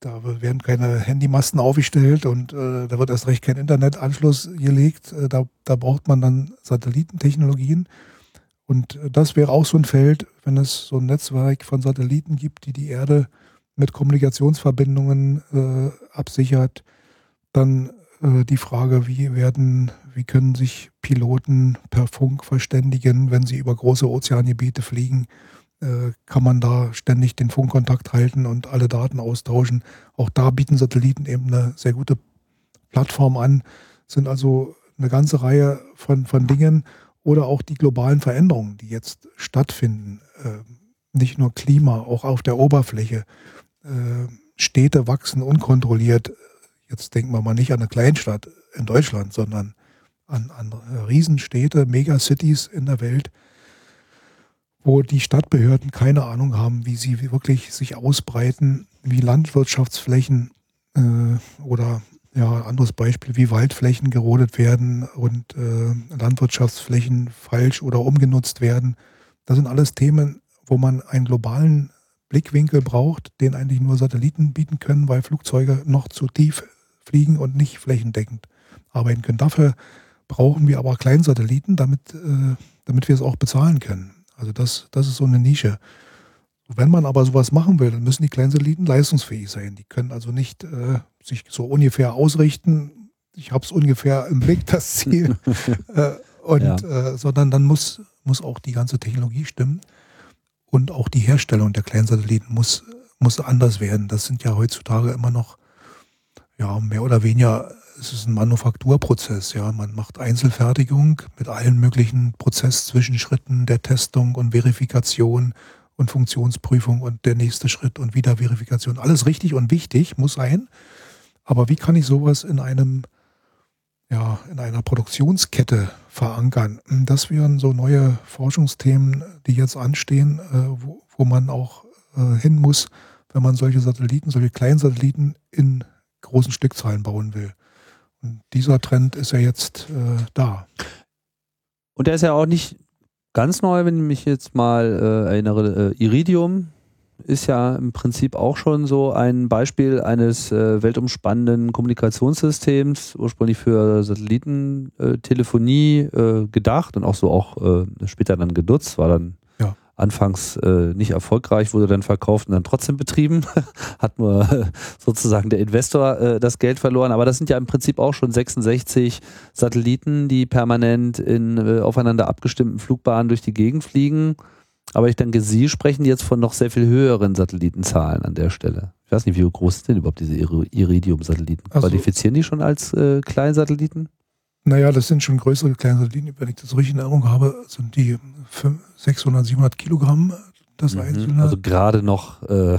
da werden keine Handymasten aufgestellt und äh, da wird erst recht kein Internetanschluss gelegt. Äh, da, da braucht man dann Satellitentechnologien. Und das wäre auch so ein Feld, wenn es so ein Netzwerk von Satelliten gibt, die die Erde mit Kommunikationsverbindungen äh, absichert, dann äh, die Frage, wie werden, wie können sich Piloten per Funk verständigen, wenn sie über große Ozeangebiete fliegen? Äh, kann man da ständig den Funkkontakt halten und alle Daten austauschen? Auch da bieten Satelliten eben eine sehr gute Plattform an, sind also eine ganze Reihe von, von Dingen oder auch die globalen Veränderungen, die jetzt stattfinden. Äh, nicht nur Klima, auch auf der Oberfläche. Städte wachsen unkontrolliert jetzt denken wir mal nicht an eine Kleinstadt in Deutschland, sondern an, an Riesenstädte, Megacities in der Welt, wo die Stadtbehörden keine Ahnung haben, wie sie wirklich sich ausbreiten, wie Landwirtschaftsflächen äh, oder ja, anderes Beispiel, wie Waldflächen gerodet werden und äh, Landwirtschaftsflächen falsch oder umgenutzt werden. Das sind alles Themen, wo man einen globalen Blickwinkel braucht, den eigentlich nur Satelliten bieten können, weil Flugzeuge noch zu tief fliegen und nicht flächendeckend arbeiten können. Dafür brauchen wir aber Kleinsatelliten, damit, äh, damit wir es auch bezahlen können. Also das, das ist so eine Nische. Wenn man aber sowas machen will, dann müssen die Kleinsatelliten leistungsfähig sein. Die können also nicht äh, sich so ungefähr ausrichten. Ich habe es ungefähr im Blick, das Ziel. äh, und, ja. äh, sondern dann muss, muss auch die ganze Technologie stimmen. Und auch die Herstellung der Kleinsatelliten muss, muss anders werden. Das sind ja heutzutage immer noch ja, mehr oder weniger, es ist ein Manufakturprozess, ja. Man macht Einzelfertigung mit allen möglichen Prozesszwischenschritten der Testung und Verifikation und Funktionsprüfung und der nächste Schritt und Wiederverifikation. Alles richtig und wichtig, muss sein. Aber wie kann ich sowas in einem, ja, in einer Produktionskette verankern? Das wären so neue Forschungsthemen, die jetzt anstehen, äh, wo, wo man auch äh, hin muss, wenn man solche Satelliten, solche Kleinsatelliten in großen Stückzahlen bauen will. Und dieser Trend ist ja jetzt äh, da. Und der ist ja auch nicht ganz neu, wenn ich mich jetzt mal äh, erinnere, äh, Iridium ist ja im Prinzip auch schon so ein Beispiel eines äh, weltumspannenden Kommunikationssystems, ursprünglich für Satellitentelefonie äh, gedacht und auch so auch äh, später dann genutzt, war dann ja. anfangs äh, nicht erfolgreich, wurde dann verkauft und dann trotzdem betrieben. Hat nur sozusagen der Investor äh, das Geld verloren. Aber das sind ja im Prinzip auch schon 66 Satelliten, die permanent in äh, aufeinander abgestimmten Flugbahnen durch die Gegend fliegen aber ich denke, Sie sprechen jetzt von noch sehr viel höheren Satellitenzahlen an der Stelle. Ich weiß nicht, wie groß sind denn überhaupt diese Iridium-Satelliten? Also, Qualifizieren die schon als äh, Kleinsatelliten? Naja, das sind schon größere Kleinsatelliten. Wenn ich das richtig in Erinnerung habe, sind die 600, 700 Kilogramm das mhm. einzelne. Also gerade noch. Äh,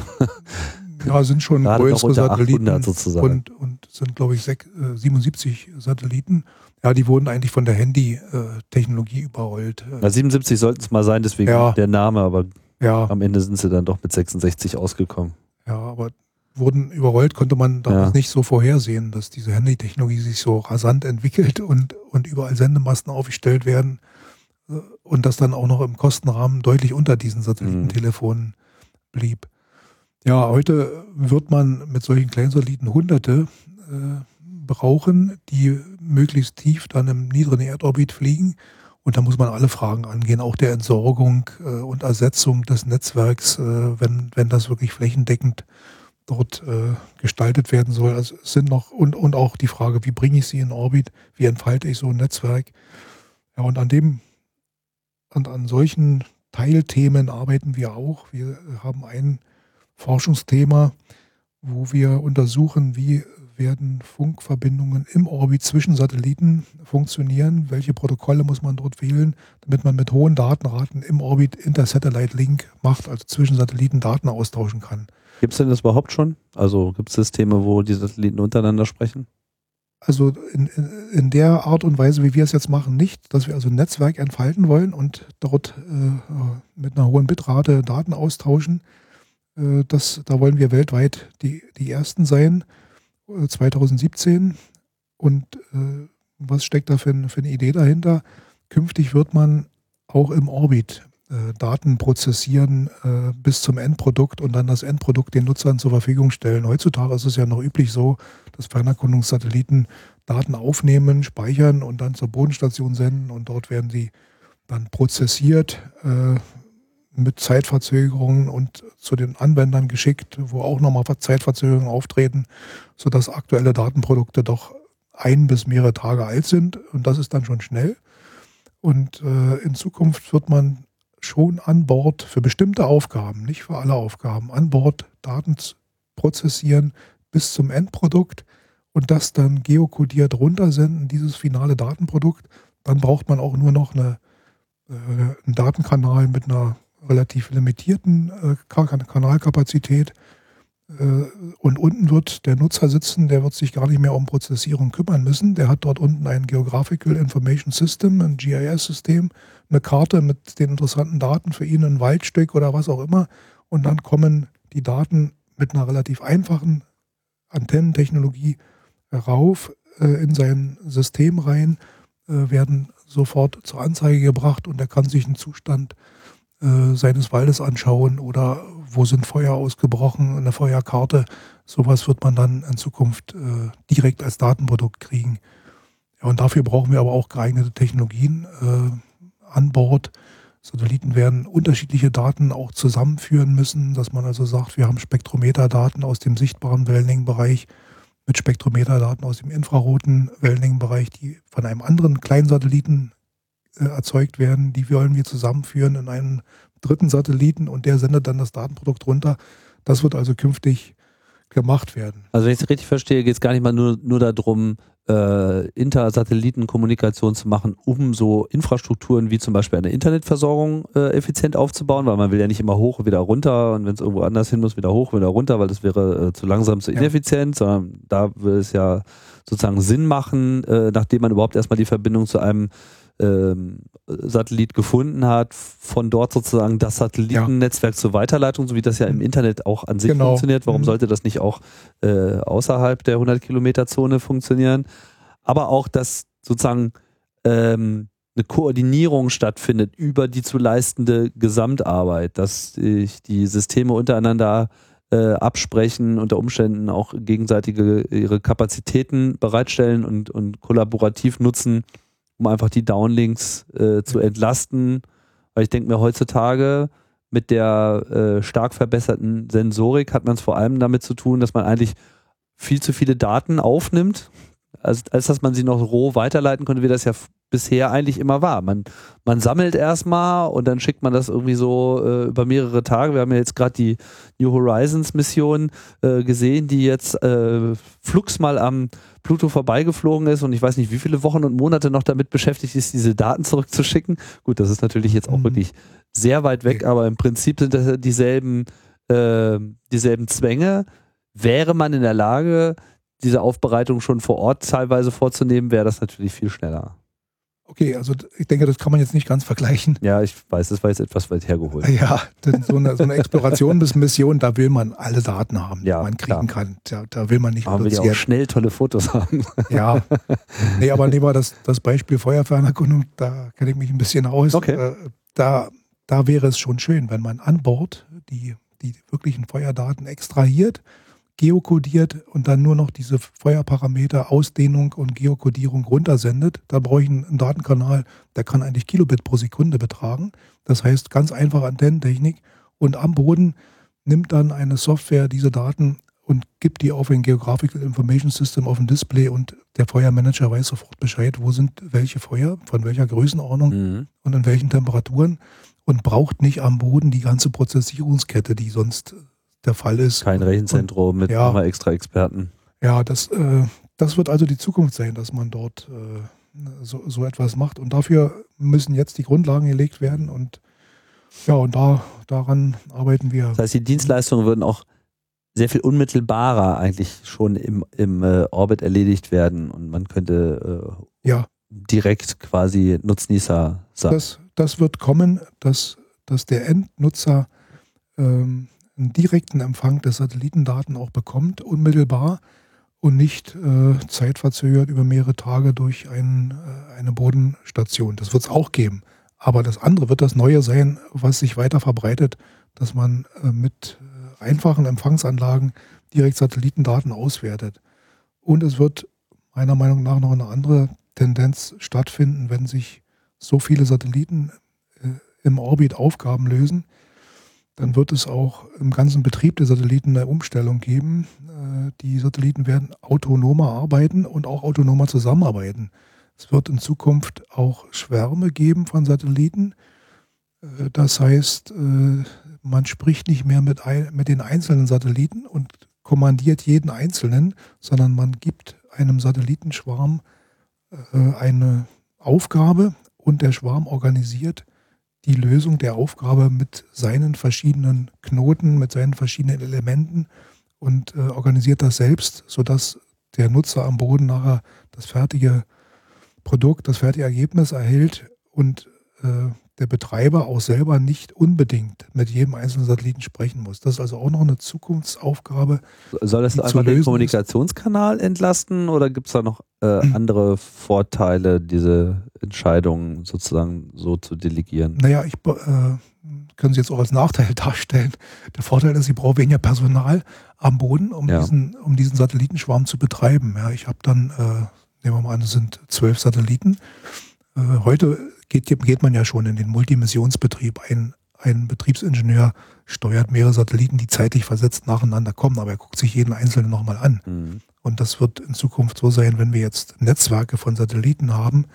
ja, sind schon größere Satelliten sozusagen. Und, und sind, glaube ich, 6, äh, 77 Satelliten. Ja, die wurden eigentlich von der Handy-Technologie überrollt. Na, 77 sollten es mal sein, deswegen ja. der Name, aber ja. am Ende sind sie dann doch mit 66 ausgekommen. Ja, aber wurden überrollt, konnte man damals ja. nicht so vorhersehen, dass diese Handy-Technologie sich so rasant entwickelt und, und überall Sendemasten aufgestellt werden äh, und das dann auch noch im Kostenrahmen deutlich unter diesen Satellitentelefonen mhm. blieb. Ja, heute wird man mit solchen Kleinsatelliten Hunderte äh, brauchen, die möglichst tief dann im niedrigen Erdorbit fliegen. Und da muss man alle Fragen angehen, auch der Entsorgung äh, und Ersetzung des Netzwerks, äh, wenn, wenn das wirklich flächendeckend dort äh, gestaltet werden soll. Also es sind noch, und, und auch die Frage, wie bringe ich sie in Orbit, wie entfalte ich so ein Netzwerk. Ja, und an dem, und an solchen Teilthemen arbeiten wir auch. Wir haben ein Forschungsthema, wo wir untersuchen, wie werden Funkverbindungen im Orbit zwischen Satelliten funktionieren? Welche Protokolle muss man dort wählen, damit man mit hohen Datenraten im Orbit Inter-Satellite-Link macht, also zwischen Satelliten Daten austauschen kann? Gibt es denn das überhaupt schon? Also gibt es Systeme, wo die Satelliten untereinander sprechen? Also in, in, der Art und Weise, wie wir es jetzt machen, nicht, dass wir also ein Netzwerk entfalten wollen und dort äh, mit einer hohen Bitrate Daten austauschen. Äh, das, da wollen wir weltweit die, die Ersten sein. 2017. Und äh, was steckt da für, für, eine Idee dahinter? Künftig wird man auch im Orbit äh, Daten prozessieren äh, bis zum Endprodukt und dann das Endprodukt den Nutzern zur Verfügung stellen. Heutzutage ist es ja noch üblich so, dass Fernerkundungssatelliten Daten aufnehmen, speichern und dann zur Bodenstation senden und dort werden sie dann prozessiert, äh, mit Zeitverzögerungen und zu den Anwendern geschickt, wo auch nochmal Zeitverzögerungen auftreten, sodass aktuelle Datenprodukte doch ein bis mehrere Tage alt sind. Und das ist dann schon schnell. Und äh, in Zukunft wird man schon an Bord für bestimmte Aufgaben, nicht für alle Aufgaben, an Bord Daten prozessieren bis zum Endprodukt und das dann geokodiert runtersenden, dieses finale Datenprodukt. Dann braucht man auch nur noch eine, äh, einen Datenkanal mit einer relativ limitierten äh, Kanalkapazität. Äh, und unten wird der Nutzer sitzen, der wird sich gar nicht mehr um Prozessierung kümmern müssen. Der hat dort unten ein Geographical Information System, ein GIS-System, eine Karte mit den interessanten Daten für ihn, ein Waldstück oder was auch immer. Und dann kommen die Daten mit einer relativ einfachen Antennentechnologie rauf äh, in sein System rein, äh, werden sofort zur Anzeige gebracht und er kann sich einen Zustand äh, seines Waldes anschauen oder wo sind Feuer ausgebrochen, eine Feuerkarte. Sowas wird man dann in Zukunft äh, direkt als Datenprodukt kriegen. Ja, und dafür brauchen wir aber auch geeignete Technologien äh, an Bord. Satelliten werden unterschiedliche Daten auch zusammenführen müssen, dass man also sagt, wir haben Spektrometerdaten aus dem sichtbaren Wellenlängenbereich mit Spektrometerdaten aus dem infraroten Wellenlängenbereich, die von einem anderen kleinen Satelliten äh, erzeugt werden, die wollen wir zusammenführen in einen dritten Satelliten und der sendet dann das Datenprodukt runter. Das wird also künftig gemacht werden. Also wenn ich es richtig verstehe, geht es gar nicht mal nur, nur darum, äh, Intersatellitenkommunikation zu machen, um so Infrastrukturen wie zum Beispiel eine Internetversorgung äh, effizient aufzubauen, weil man will ja nicht immer hoch und wieder runter und wenn es irgendwo anders hin muss, wieder hoch, wieder runter, weil das wäre äh, zu langsam, zu ineffizient, ja. sondern da will es ja sozusagen Sinn machen, äh, nachdem man überhaupt erstmal die Verbindung zu einem ähm, Satellit gefunden hat, von dort sozusagen das Satellitennetzwerk ja. zur Weiterleitung, so wie das ja im Internet auch an sich genau. funktioniert. Warum mhm. sollte das nicht auch äh, außerhalb der 100 Kilometer Zone funktionieren? Aber auch, dass sozusagen ähm, eine Koordinierung stattfindet über die zu leistende Gesamtarbeit, dass sich die Systeme untereinander äh, absprechen, unter Umständen auch gegenseitige ihre Kapazitäten bereitstellen und, und kollaborativ nutzen, um einfach die Downlinks äh, zu entlasten. Weil ich denke mir heutzutage mit der äh, stark verbesserten Sensorik hat man es vor allem damit zu tun, dass man eigentlich viel zu viele Daten aufnimmt, als, als dass man sie noch roh weiterleiten konnte, wie das ja bisher eigentlich immer war. Man, man sammelt erstmal und dann schickt man das irgendwie so äh, über mehrere Tage. Wir haben ja jetzt gerade die New Horizons Mission äh, gesehen, die jetzt äh, flugs mal am Pluto vorbeigeflogen ist und ich weiß nicht, wie viele Wochen und Monate noch damit beschäftigt ist, diese Daten zurückzuschicken. Gut, das ist natürlich jetzt auch mhm. wirklich sehr weit weg, aber im Prinzip sind das dieselben, äh, dieselben Zwänge. Wäre man in der Lage, diese Aufbereitung schon vor Ort teilweise vorzunehmen, wäre das natürlich viel schneller. Okay, also ich denke, das kann man jetzt nicht ganz vergleichen. Ja, ich weiß, das war jetzt etwas weit hergeholt. Ja, denn so eine, so eine Exploration bis Mission, da will man alle Daten haben, die ja, man kriegen klar. kann. Da, da, will man nicht Aber will ja auch schnell tolle Fotos haben. Ja, nee, aber nehmen wir das, das Beispiel Feuerfahrenerkundung, da kenne ich mich ein bisschen aus. Okay. Äh, da, da wäre es schon schön, wenn man an Bord die, die wirklichen Feuerdaten extrahiert geokodiert und dann nur noch diese Feuerparameter Ausdehnung und Geokodierung runtersendet. Da brauche ich einen Datenkanal, der kann eigentlich Kilobit pro Sekunde betragen. Das heißt ganz einfache Antennentechnik. Und am Boden nimmt dann eine Software diese Daten und gibt die auf ein Geographical Information System auf ein Display und der Feuermanager weiß sofort Bescheid, wo sind welche Feuer, von welcher Größenordnung mhm. und in welchen Temperaturen und braucht nicht am Boden die ganze Prozessierungskette, die sonst der Fall ist. Kein Rechenzentrum mit ja, nochmal extra Experten. Ja, das, äh, das wird also die Zukunft sein, dass man dort äh, so, so etwas macht. Und dafür müssen jetzt die Grundlagen gelegt werden und ja, und da, daran arbeiten wir. Das heißt, die Dienstleistungen würden auch sehr viel unmittelbarer eigentlich schon im, im äh, Orbit erledigt werden und man könnte äh, ja. direkt quasi Nutznießer sein. Das, das wird kommen, dass, dass der Endnutzer ähm, einen direkten Empfang der Satellitendaten auch bekommt, unmittelbar und nicht äh, zeitverzögert über mehrere Tage durch ein, äh, eine Bodenstation. Das wird es auch geben. Aber das andere wird das Neue sein, was sich weiter verbreitet, dass man äh, mit äh, einfachen Empfangsanlagen direkt Satellitendaten auswertet. Und es wird meiner Meinung nach noch eine andere Tendenz stattfinden, wenn sich so viele Satelliten äh, im Orbit Aufgaben lösen, dann wird es auch im ganzen Betrieb der Satelliten eine Umstellung geben. Äh, die Satelliten werden autonomer arbeiten und auch autonomer zusammenarbeiten. Es wird in Zukunft auch Schwärme geben von Satelliten. Äh, das heißt, äh, man spricht nicht mehr mit, mit den einzelnen Satelliten und kommandiert jeden einzelnen, sondern man gibt einem Satellitenschwarm eine Aufgabe und der Schwarm organisiert die Lösung der Aufgabe mit seinen verschiedenen Knoten, mit seinen verschiedenen Elementen und äh, organisiert das selbst, sodass der Nutzer am Boden nachher das fertige Produkt, das fertige Ergebnis erhält und äh, der Betreiber auch selber nicht unbedingt mit jedem einzelnen Satelliten sprechen muss. Das ist also auch noch eine Zukunftsaufgabe. Soll das einfach den Kommunikationskanal entlasten oder gibt es da noch äh, hm. andere Vorteile, diese Entscheidungen sozusagen so zu delegieren? Naja, ich äh, können Sie jetzt auch als Nachteil darstellen. Der Vorteil ist, Sie brauchen weniger Personal am Boden, um, ja. diesen, um diesen Satellitenschwarm zu betreiben. Ja, ich habe dann, äh, nehmen wir mal an, es sind zwölf Satelliten. Äh, heute geht, geht man ja schon in den Multimissionsbetrieb. Ein, ein Betriebsingenieur steuert mehrere Satelliten, die zeitlich versetzt nacheinander kommen, aber er guckt sich jeden einzelnen nochmal an. Mhm. Und das wird in Zukunft so sein, wenn wir jetzt Netzwerke von Satelliten haben,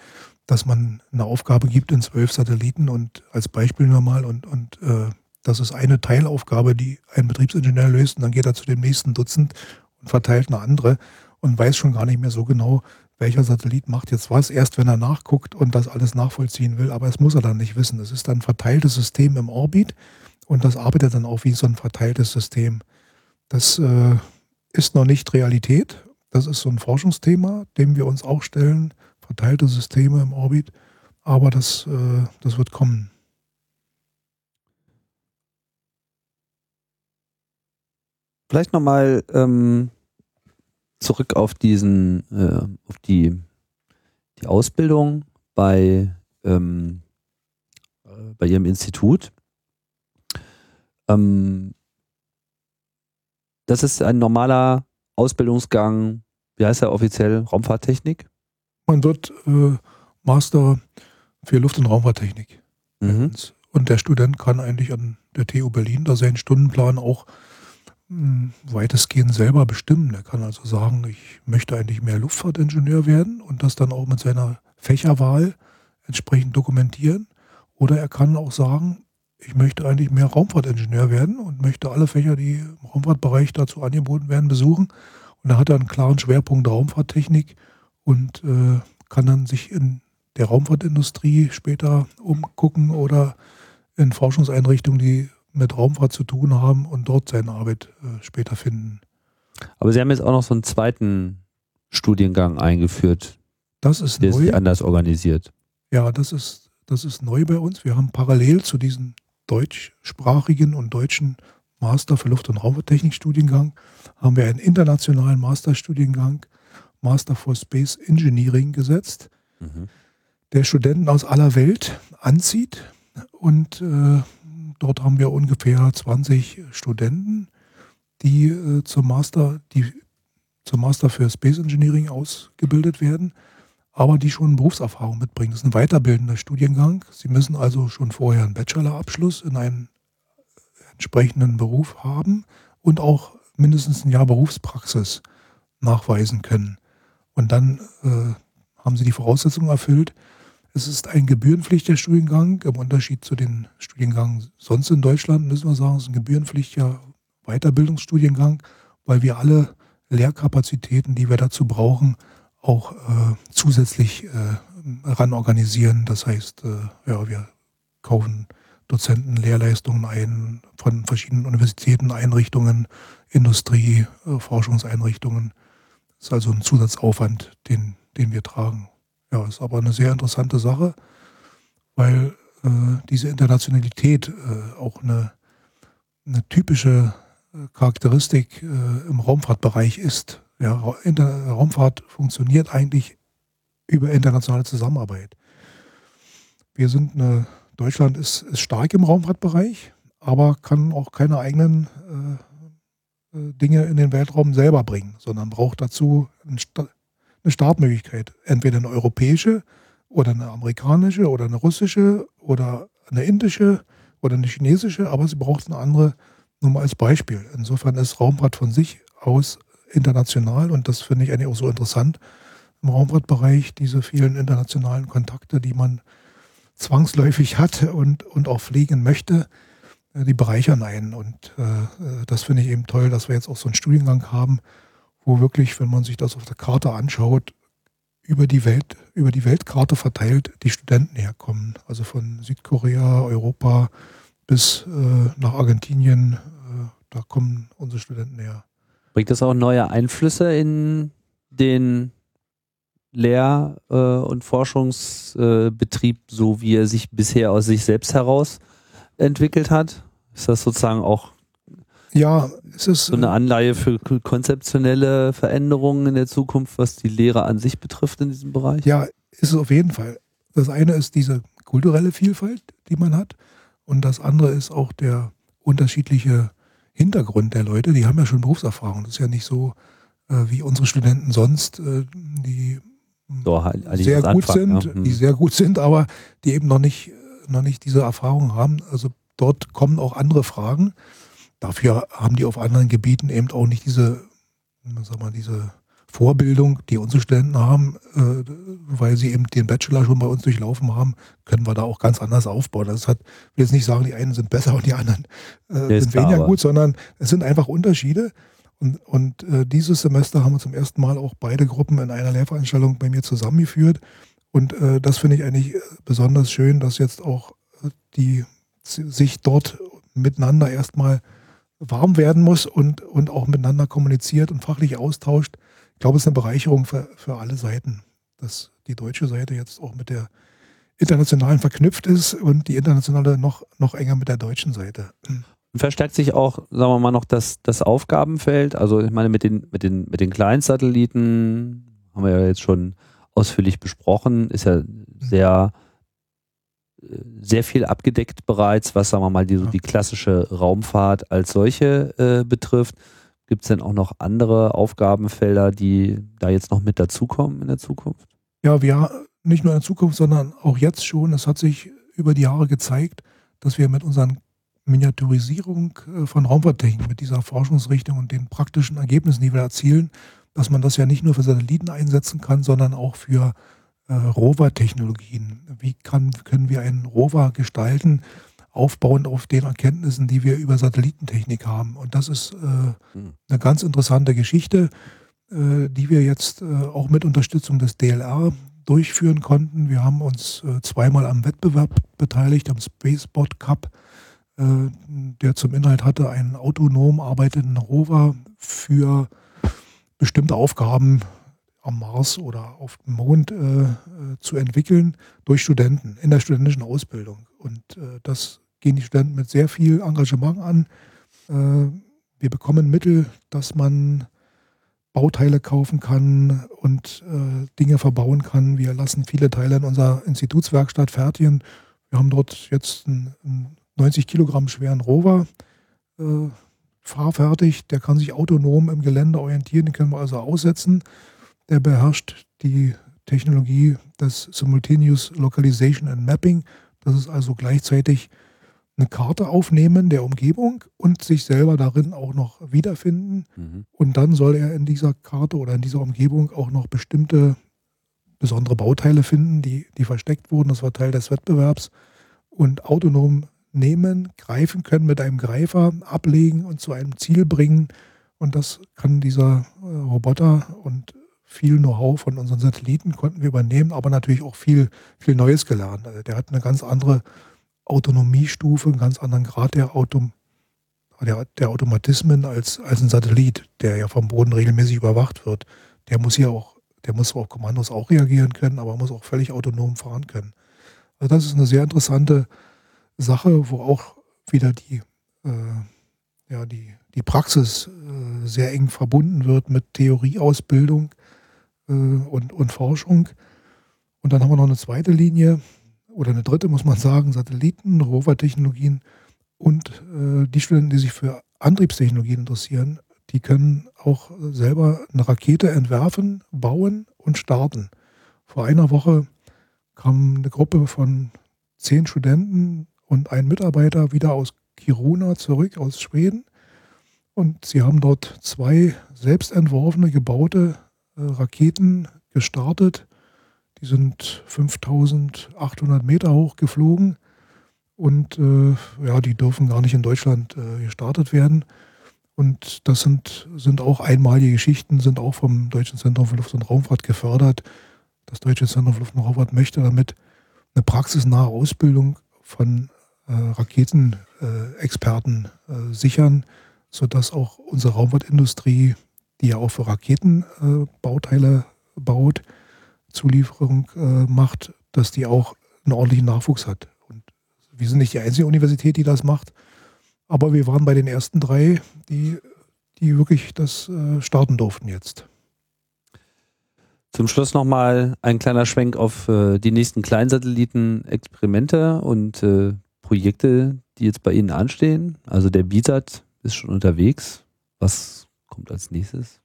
dass man eine Aufgabe gibt in zwölf Satelliten und als Beispiel nur mal und, und äh, das ist eine Teilaufgabe, die ein Betriebsingenieur löst und dann geht er zu dem nächsten Dutzend und verteilt eine andere und weiß schon gar nicht mehr so genau, welcher Satellit macht jetzt was, erst wenn er nachguckt und das alles nachvollziehen will, aber es muss er dann nicht wissen. Es ist ein verteiltes System im Orbit und das arbeitet dann auch wie so ein verteiltes System. Das äh, ist noch nicht Realität. Das ist so ein Forschungsthema, dem wir uns auch stellen. Verteilte Systeme im Orbit. Aber das, äh, das wird kommen. Vielleicht nochmal ähm, zurück auf diesen, äh, auf die, die Ausbildung bei ähm, äh, bei Ihrem Institut. Ähm, das ist ein normaler Ausbildungsgang, wie heißt er offiziell? Raumfahrttechnik? Man wird äh, Master für Luft- und Raumfahrttechnik. Mhm. Und der Student kann eigentlich an der TU Berlin da seinen Stundenplan auch weitestgehend selber bestimmen. Er kann also sagen, ich möchte eigentlich mehr Luftfahrtingenieur werden und das dann auch mit seiner Fächerwahl entsprechend dokumentieren. Oder er kann auch sagen, ich möchte eigentlich mehr Raumfahrtingenieur werden und möchte alle Fächer, die im Raumfahrtbereich dazu angeboten werden, besuchen. Und da hat er einen klaren Schwerpunkt Raumfahrttechnik und äh, kann dann sich in der Raumfahrtindustrie später umgucken oder in Forschungseinrichtungen, die mit Raumfahrt zu tun haben und dort seine Arbeit äh, später finden. Aber Sie haben jetzt auch noch so einen zweiten Studiengang eingeführt. Das ist der neu. ist anders organisiert. Ja, das ist, das ist neu bei uns. Wir haben parallel zu diesem deutschsprachigen und deutschen Master für Luft- und Raumfahrttechnik-Studiengang haben wir einen internationalen Masterstudiengang, Master for Space Engineering, gesetzt, Mhm. der Studenten aus aller Welt anzieht. Und äh, dort haben wir ungefähr 20 Studenten, die äh, zum Master, die zum Master für Space Engineering ausgebildet werden, aber die schon Berufserfahrung mitbringen. Das ist ein weiterbildender Studiengang. Sie müssen also schon vorher einen Bachelorabschluss in einem entsprechenden Beruf haben und auch mindestens ein Jahr Berufspraxis nachweisen können. Und dann äh, haben sie die Voraussetzungen erfüllt. Es ist ein gebührenpflichtiger Studiengang. Im Unterschied zu den Studiengängen sonst in Deutschland müssen wir sagen, es ist ein gebührenpflichtiger Weiterbildungsstudiengang, weil wir alle Lehrkapazitäten, die wir dazu brauchen, auch äh, zusätzlich äh, ran organisieren. Das heißt, äh, ja, wir kaufen Dozenten Lehrleistungen ein von verschiedenen Universitäten, Einrichtungen, Industrie, äh, Forschungseinrichtungen. Das ist also ein Zusatzaufwand, den, den wir tragen. Ja, ist aber eine sehr interessante Sache, weil äh, diese Internationalität äh, auch eine, eine typische äh, Charakteristik äh, im Raumfahrtbereich ist. Ja, Inter Raumfahrt funktioniert eigentlich über internationale Zusammenarbeit. Wir sind eine, Deutschland ist, ist stark im Raumfahrtbereich, aber kann auch keine eigenen äh, äh, Dinge in den Weltraum selber bringen, sondern braucht dazu ein eine Startmöglichkeit. Entweder eine europäische oder eine amerikanische oder eine russische oder eine indische oder eine chinesische, aber sie braucht eine andere, nur mal als Beispiel. Insofern ist Raumfahrt von sich aus international und das finde ich eigentlich auch so interessant im Raumfahrtbereich, diese vielen internationalen Kontakte, die man zwangsläufig hat und, und auch pflegen möchte, äh, die bereichern einen. Und äh, das finde ich eben toll, dass wir jetzt auch so einen Studiengang haben, wo wirklich, wenn man sich das auf der Karte anschaut, über die Welt, über die Weltkarte verteilt die Studenten herkommen. Also von Südkorea, Europa bis äh, nach Argentinien, äh, da kommen unsere Studenten her. Bringt das auch neue Einflüsse in den Lehr- äh, und Forschungsbetrieb, so wie er sich bisher aus sich selbst heraus entwickelt hat? Ist das sozusagen auch ja, es ist so eine Anleihe für konzeptionelle Veränderungen in der Zukunft, was die Lehre an sich betrifft in diesem Bereich? Ja, ist es auf jeden Fall. Das eine ist diese kulturelle Vielfalt, die man hat. Und das andere ist auch der unterschiedliche Hintergrund der Leute. Die haben ja schon Berufserfahrung. Das ist ja nicht so äh, wie unsere Studenten sonst, äh, die so, halt, sehr gut Anfang, sind, ja. die sehr gut sind, aber die eben noch nicht, noch nicht diese Erfahrung haben. Also dort kommen auch andere Fragen. Dafür haben die auf anderen Gebieten eben auch nicht diese, sag mal, diese Vorbildung, die unsere Studenten haben, äh, weil sie eben den Bachelor schon bei uns durchlaufen haben, können wir da auch ganz anders aufbauen. Das hat, ich will jetzt nicht sagen, die einen sind besser und die anderen äh, sind weniger gut, sondern es sind einfach Unterschiede. Und, und äh, dieses Semester haben wir zum ersten Mal auch beide Gruppen in einer Lehrveranstaltung bei mir zusammengeführt. Und äh, das finde ich eigentlich besonders schön, dass jetzt auch äh, die sich dort miteinander erstmal warm werden muss und, und auch miteinander kommuniziert und fachlich austauscht. Ich glaube, es ist eine Bereicherung für, für alle Seiten, dass die deutsche Seite jetzt auch mit der internationalen verknüpft ist und die internationale noch, noch enger mit der deutschen Seite. Verstärkt sich auch, sagen wir mal, noch das, das Aufgabenfeld. Also ich meine, mit den, mit den, mit den Kleinsatelliten haben wir ja jetzt schon ausführlich besprochen, ist ja sehr sehr viel abgedeckt bereits, was sagen wir mal die, so die klassische Raumfahrt als solche äh, betrifft. Gibt es denn auch noch andere Aufgabenfelder, die da jetzt noch mit dazukommen in der Zukunft? Ja, wir nicht nur in der Zukunft, sondern auch jetzt schon. Es hat sich über die Jahre gezeigt, dass wir mit unseren Miniaturisierung äh, von Raumfahrttechnik, mit dieser Forschungsrichtung und den praktischen Ergebnissen, die wir erzielen, dass man das ja nicht nur für Satelliten einsetzen kann, sondern auch für äh, Rover-Technologien. Wie kann, können wir einen Rover gestalten, aufbauend auf den Erkenntnissen, die wir über Satellitentechnik haben? Und das ist äh, hm. eine ganz interessante Geschichte, äh, die wir jetzt äh, auch mit Unterstützung des DLR durchführen konnten. Wir haben uns äh, zweimal am Wettbewerb beteiligt, am Spacebot Cup, äh, der zum Inhalt hatte, einen autonom arbeitenden Rover für bestimmte Aufgaben am Mars oder auf dem Mond äh, äh, zu entwickeln durch Studenten in der studentischen Ausbildung. Und äh, das gehen die Studenten mit sehr viel Engagement an. Äh, wir bekommen Mittel, dass man Bauteile kaufen kann und äh, Dinge verbauen kann. Wir lassen viele Teile in unserer Institutswerkstatt fertigen. Wir haben dort jetzt einen, einen 90 Kilogramm schweren Rover äh, fahrfertig. Der kann sich autonom im Gelände orientieren. Den können wir also aussetzen. Der beherrscht die Technologie des Simultaneous Localization and Mapping. Das ist also gleichzeitig eine Karte aufnehmen der Umgebung und sich selber darin auch noch wiederfinden. Mhm. Und dann soll er in dieser Karte oder in dieser Umgebung auch noch bestimmte besondere Bauteile finden, die, die versteckt wurden. Das war Teil des Wettbewerbs. Und autonom nehmen, greifen können mit einem Greifer, ablegen und zu einem Ziel bringen. Und das kann dieser äh, Roboter und viel Know-how von unseren Satelliten konnten wir übernehmen, aber natürlich auch viel, viel Neues gelernt. Also der hat eine ganz andere Autonomiestufe, einen ganz anderen Grad der, Autom der, der Automatismen als, als ein Satellit, der ja vom Boden regelmäßig überwacht wird. Der muss hier auch, der muss auf Kommandos auch reagieren können, aber muss auch völlig autonom fahren können. Also das ist eine sehr interessante Sache, wo auch wieder die, äh, ja, die, die Praxis äh, sehr eng verbunden wird mit Theorieausbildung äh, und, und Forschung. Und dann haben wir noch eine zweite Linie oder eine dritte, muss man sagen, Satelliten, Rover-Technologien und äh, die Studenten, die sich für Antriebstechnologien interessieren, die können auch selber eine Rakete entwerfen, bauen und starten. Vor einer Woche kam eine Gruppe von zehn Studenten und ein Mitarbeiter wieder aus Kiruna zurück, aus Schweden. Und sie haben dort zwei selbstentworfene, gebaute äh, Raketen gestartet. Die sind 5800 Meter hoch geflogen und äh, ja, die dürfen gar nicht in Deutschland äh, gestartet werden. Und das sind, sind auch einmalige Geschichten, sind auch vom Deutschen Zentrum für Luft- und Raumfahrt gefördert. Das Deutsche Zentrum für Luft- und Raumfahrt möchte damit eine praxisnahe Ausbildung von äh, Raketenexperten äh, sichern, sodass auch unsere Raumfahrtindustrie, die ja auch für Raketenbauteile äh, baut, Zulieferung macht, dass die auch einen ordentlichen Nachwuchs hat. Und wir sind nicht die einzige Universität, die das macht, aber wir waren bei den ersten drei, die, die wirklich das starten durften jetzt. Zum Schluss nochmal ein kleiner Schwenk auf äh, die nächsten Kleinsatelliten-Experimente und äh, Projekte, die jetzt bei Ihnen anstehen? Also der BISAT ist schon unterwegs. Was kommt als nächstes?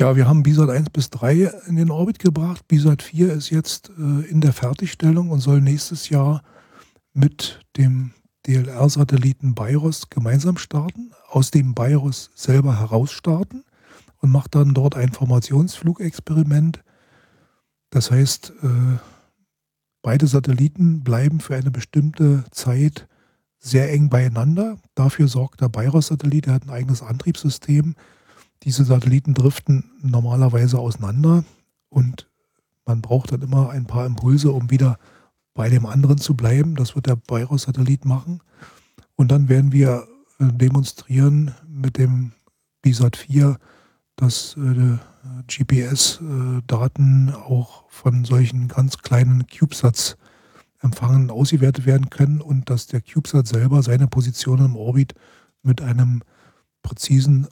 Ja, wir haben BISAT 1 bis 3 in den Orbit gebracht. BISAT 4 ist jetzt äh, in der Fertigstellung und soll nächstes Jahr mit dem DLR-Satelliten BIROS gemeinsam starten, aus dem BIROS selber heraus starten und macht dann dort ein Formationsflugexperiment. Das heißt, äh, Beide Satelliten bleiben für eine bestimmte Zeit sehr eng beieinander. Dafür sorgt der Bayros-Satellit, der hat ein eigenes Antriebssystem. Diese Satelliten driften normalerweise auseinander und man braucht dann immer ein paar Impulse, um wieder bei dem anderen zu bleiben. Das wird der Bayros-Satellit machen. Und dann werden wir äh, demonstrieren mit dem BISAT 4, dass äh, GPS-Daten auch von solchen ganz kleinen CubeSats-Empfangen ausgewertet werden können und dass der CubeSat selber seine Position im Orbit mit einem präzisen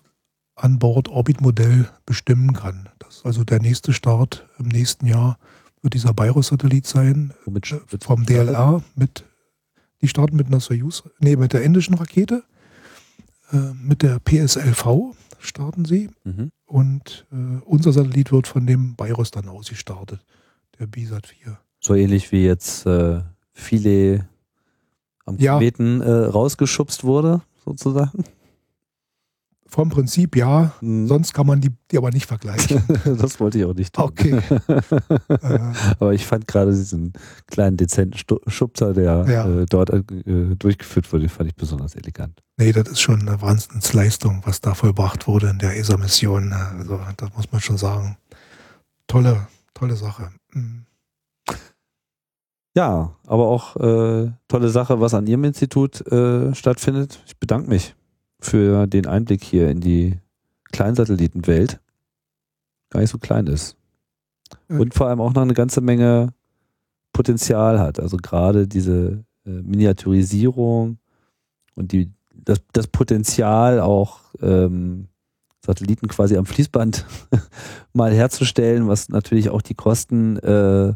An-Bord-Orbit-Modell bestimmen kann. Das ist also der nächste Start im nächsten Jahr wird dieser Beirut-Satellit sein. Womit äh, wird vom DLR mit, die starten mit einer Soyuz, nee, mit der indischen Rakete. Äh, mit der PSLV starten sie. Mhm. Und äh, unser Satellit wird von dem Beirut dann ausgestartet, der BISAT 4. So ähnlich wie jetzt äh, Filet am Ja. Kometen äh, rausgeschubst wurde, sozusagen. Vom Prinzip ja, Mhm. sonst kann man die, die aber nicht vergleichen. das wollte ich auch nicht tun. Okay. äh, Aber ich fand gerade diesen kleinen dezenten Stu Schubser, der Ja. äh, dort äh, durchgeführt wurde, fand ich besonders elegant. nee, das ist schon eine Wahnsinnsleistung, was da vollbracht wurde in der ESA-Mission. Also, das muss man schon sagen. Tolle, tolle Sache. Mhm. Ja, aber auch äh, tolle Sache, was an Ihrem Institut äh, stattfindet. Ich bedanke mich für den Einblick hier in die Kleinsatellitenwelt. Gar nicht so klein ist. Ja. Und vor allem auch noch eine ganze Menge Potenzial hat. Also gerade diese äh, Miniaturisierung und die, das, das Potenzial auch ähm, Satelliten quasi am Fließband mal herzustellen, was natürlich auch die Kosten äh,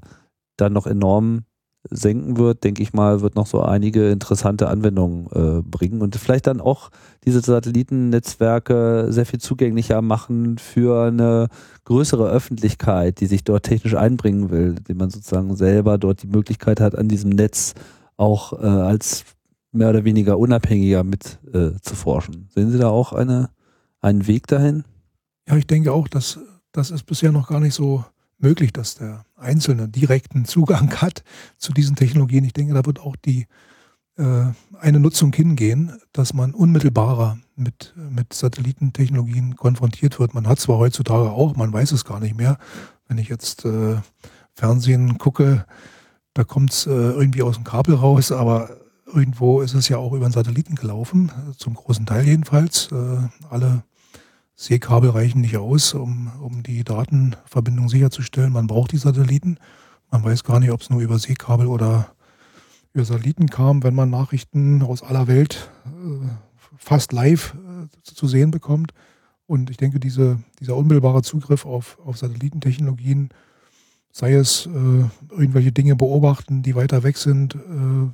dann noch enorm senken wird, denke ich mal, wird noch so einige interessante Anwendungen äh, bringen und vielleicht dann auch diese Satellitennetzwerke sehr viel zugänglicher machen für eine größere Öffentlichkeit, die sich dort technisch einbringen will, indem man sozusagen selber dort die Möglichkeit hat, an diesem Netz auch äh, als mehr oder weniger unabhängiger mit äh, zu forschen. Sehen Sie da auch eine, einen Weg dahin? Ja, ich denke auch, dass das ist bisher noch gar nicht so möglich, dass der Einzelne direkten Zugang hat zu diesen Technologien. Ich denke, da wird auch die äh, eine Nutzung hingehen, dass man unmittelbarer mit, mit Satellitentechnologien konfrontiert wird. Man hat zwar heutzutage auch, man weiß es gar nicht mehr. Wenn ich jetzt äh, Fernsehen gucke, da kommt es äh, irgendwie aus dem Kabel raus, aber irgendwo ist es ja auch über den Satelliten gelaufen, zum großen Teil jedenfalls. Äh, alle Seekabel reichen nicht aus, um, um die Datenverbindung sicherzustellen. Man braucht die Satelliten. Man weiß gar nicht, ob es nur über Seekabel oder über Satelliten kam, wenn man Nachrichten aus aller Welt äh, fast live äh, zu sehen bekommt. Und ich denke, diese, dieser unmittelbare Zugriff auf, auf Satellitentechnologien, sei es äh, irgendwelche Dinge beobachten, die weiter weg sind, äh,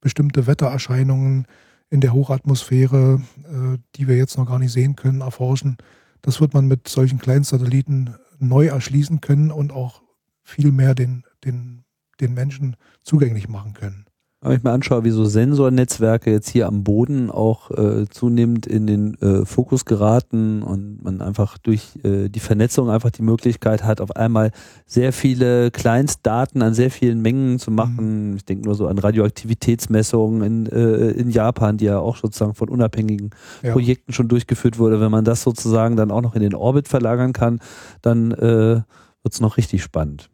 bestimmte Wettererscheinungen in der Hochatmosphäre, äh, die wir jetzt noch gar nicht sehen können, erforschen, das wird man mit solchen kleinen Satelliten neu erschließen können und auch viel mehr den, den, den Menschen zugänglich machen können. Wenn ich mir anschaue, wie so Sensornetzwerke jetzt hier am Boden auch äh, zunehmend in den äh, Fokus geraten und man einfach durch äh, die Vernetzung einfach die Möglichkeit hat, auf einmal sehr viele Kleinstdaten an sehr vielen Mengen zu machen. Ich denke nur so an Radioaktivitätsmessungen in, äh, in Japan, die ja auch sozusagen von unabhängigen Ja. Projekten schon durchgeführt wurde. Wenn man das sozusagen dann auch noch in den Orbit verlagern kann, dann äh, wird es noch richtig spannend.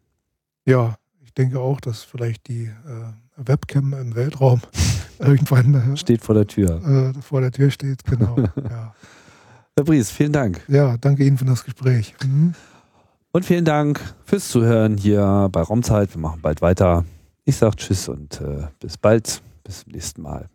Ja, ich denke auch, dass vielleicht die äh, Webcam im Weltraum irgendwann äh, Steht vor der Tür. äh, vor der Tür steht. Genau. ja. Herr Bries, vielen Dank. ja, danke Ihnen für das Gespräch. Mhm. Und vielen Dank fürs Zuhören hier bei Raumzeit. Wir machen bald weiter. Ich sage Tschüss und äh, bis bald. Bis zum nächsten Mal.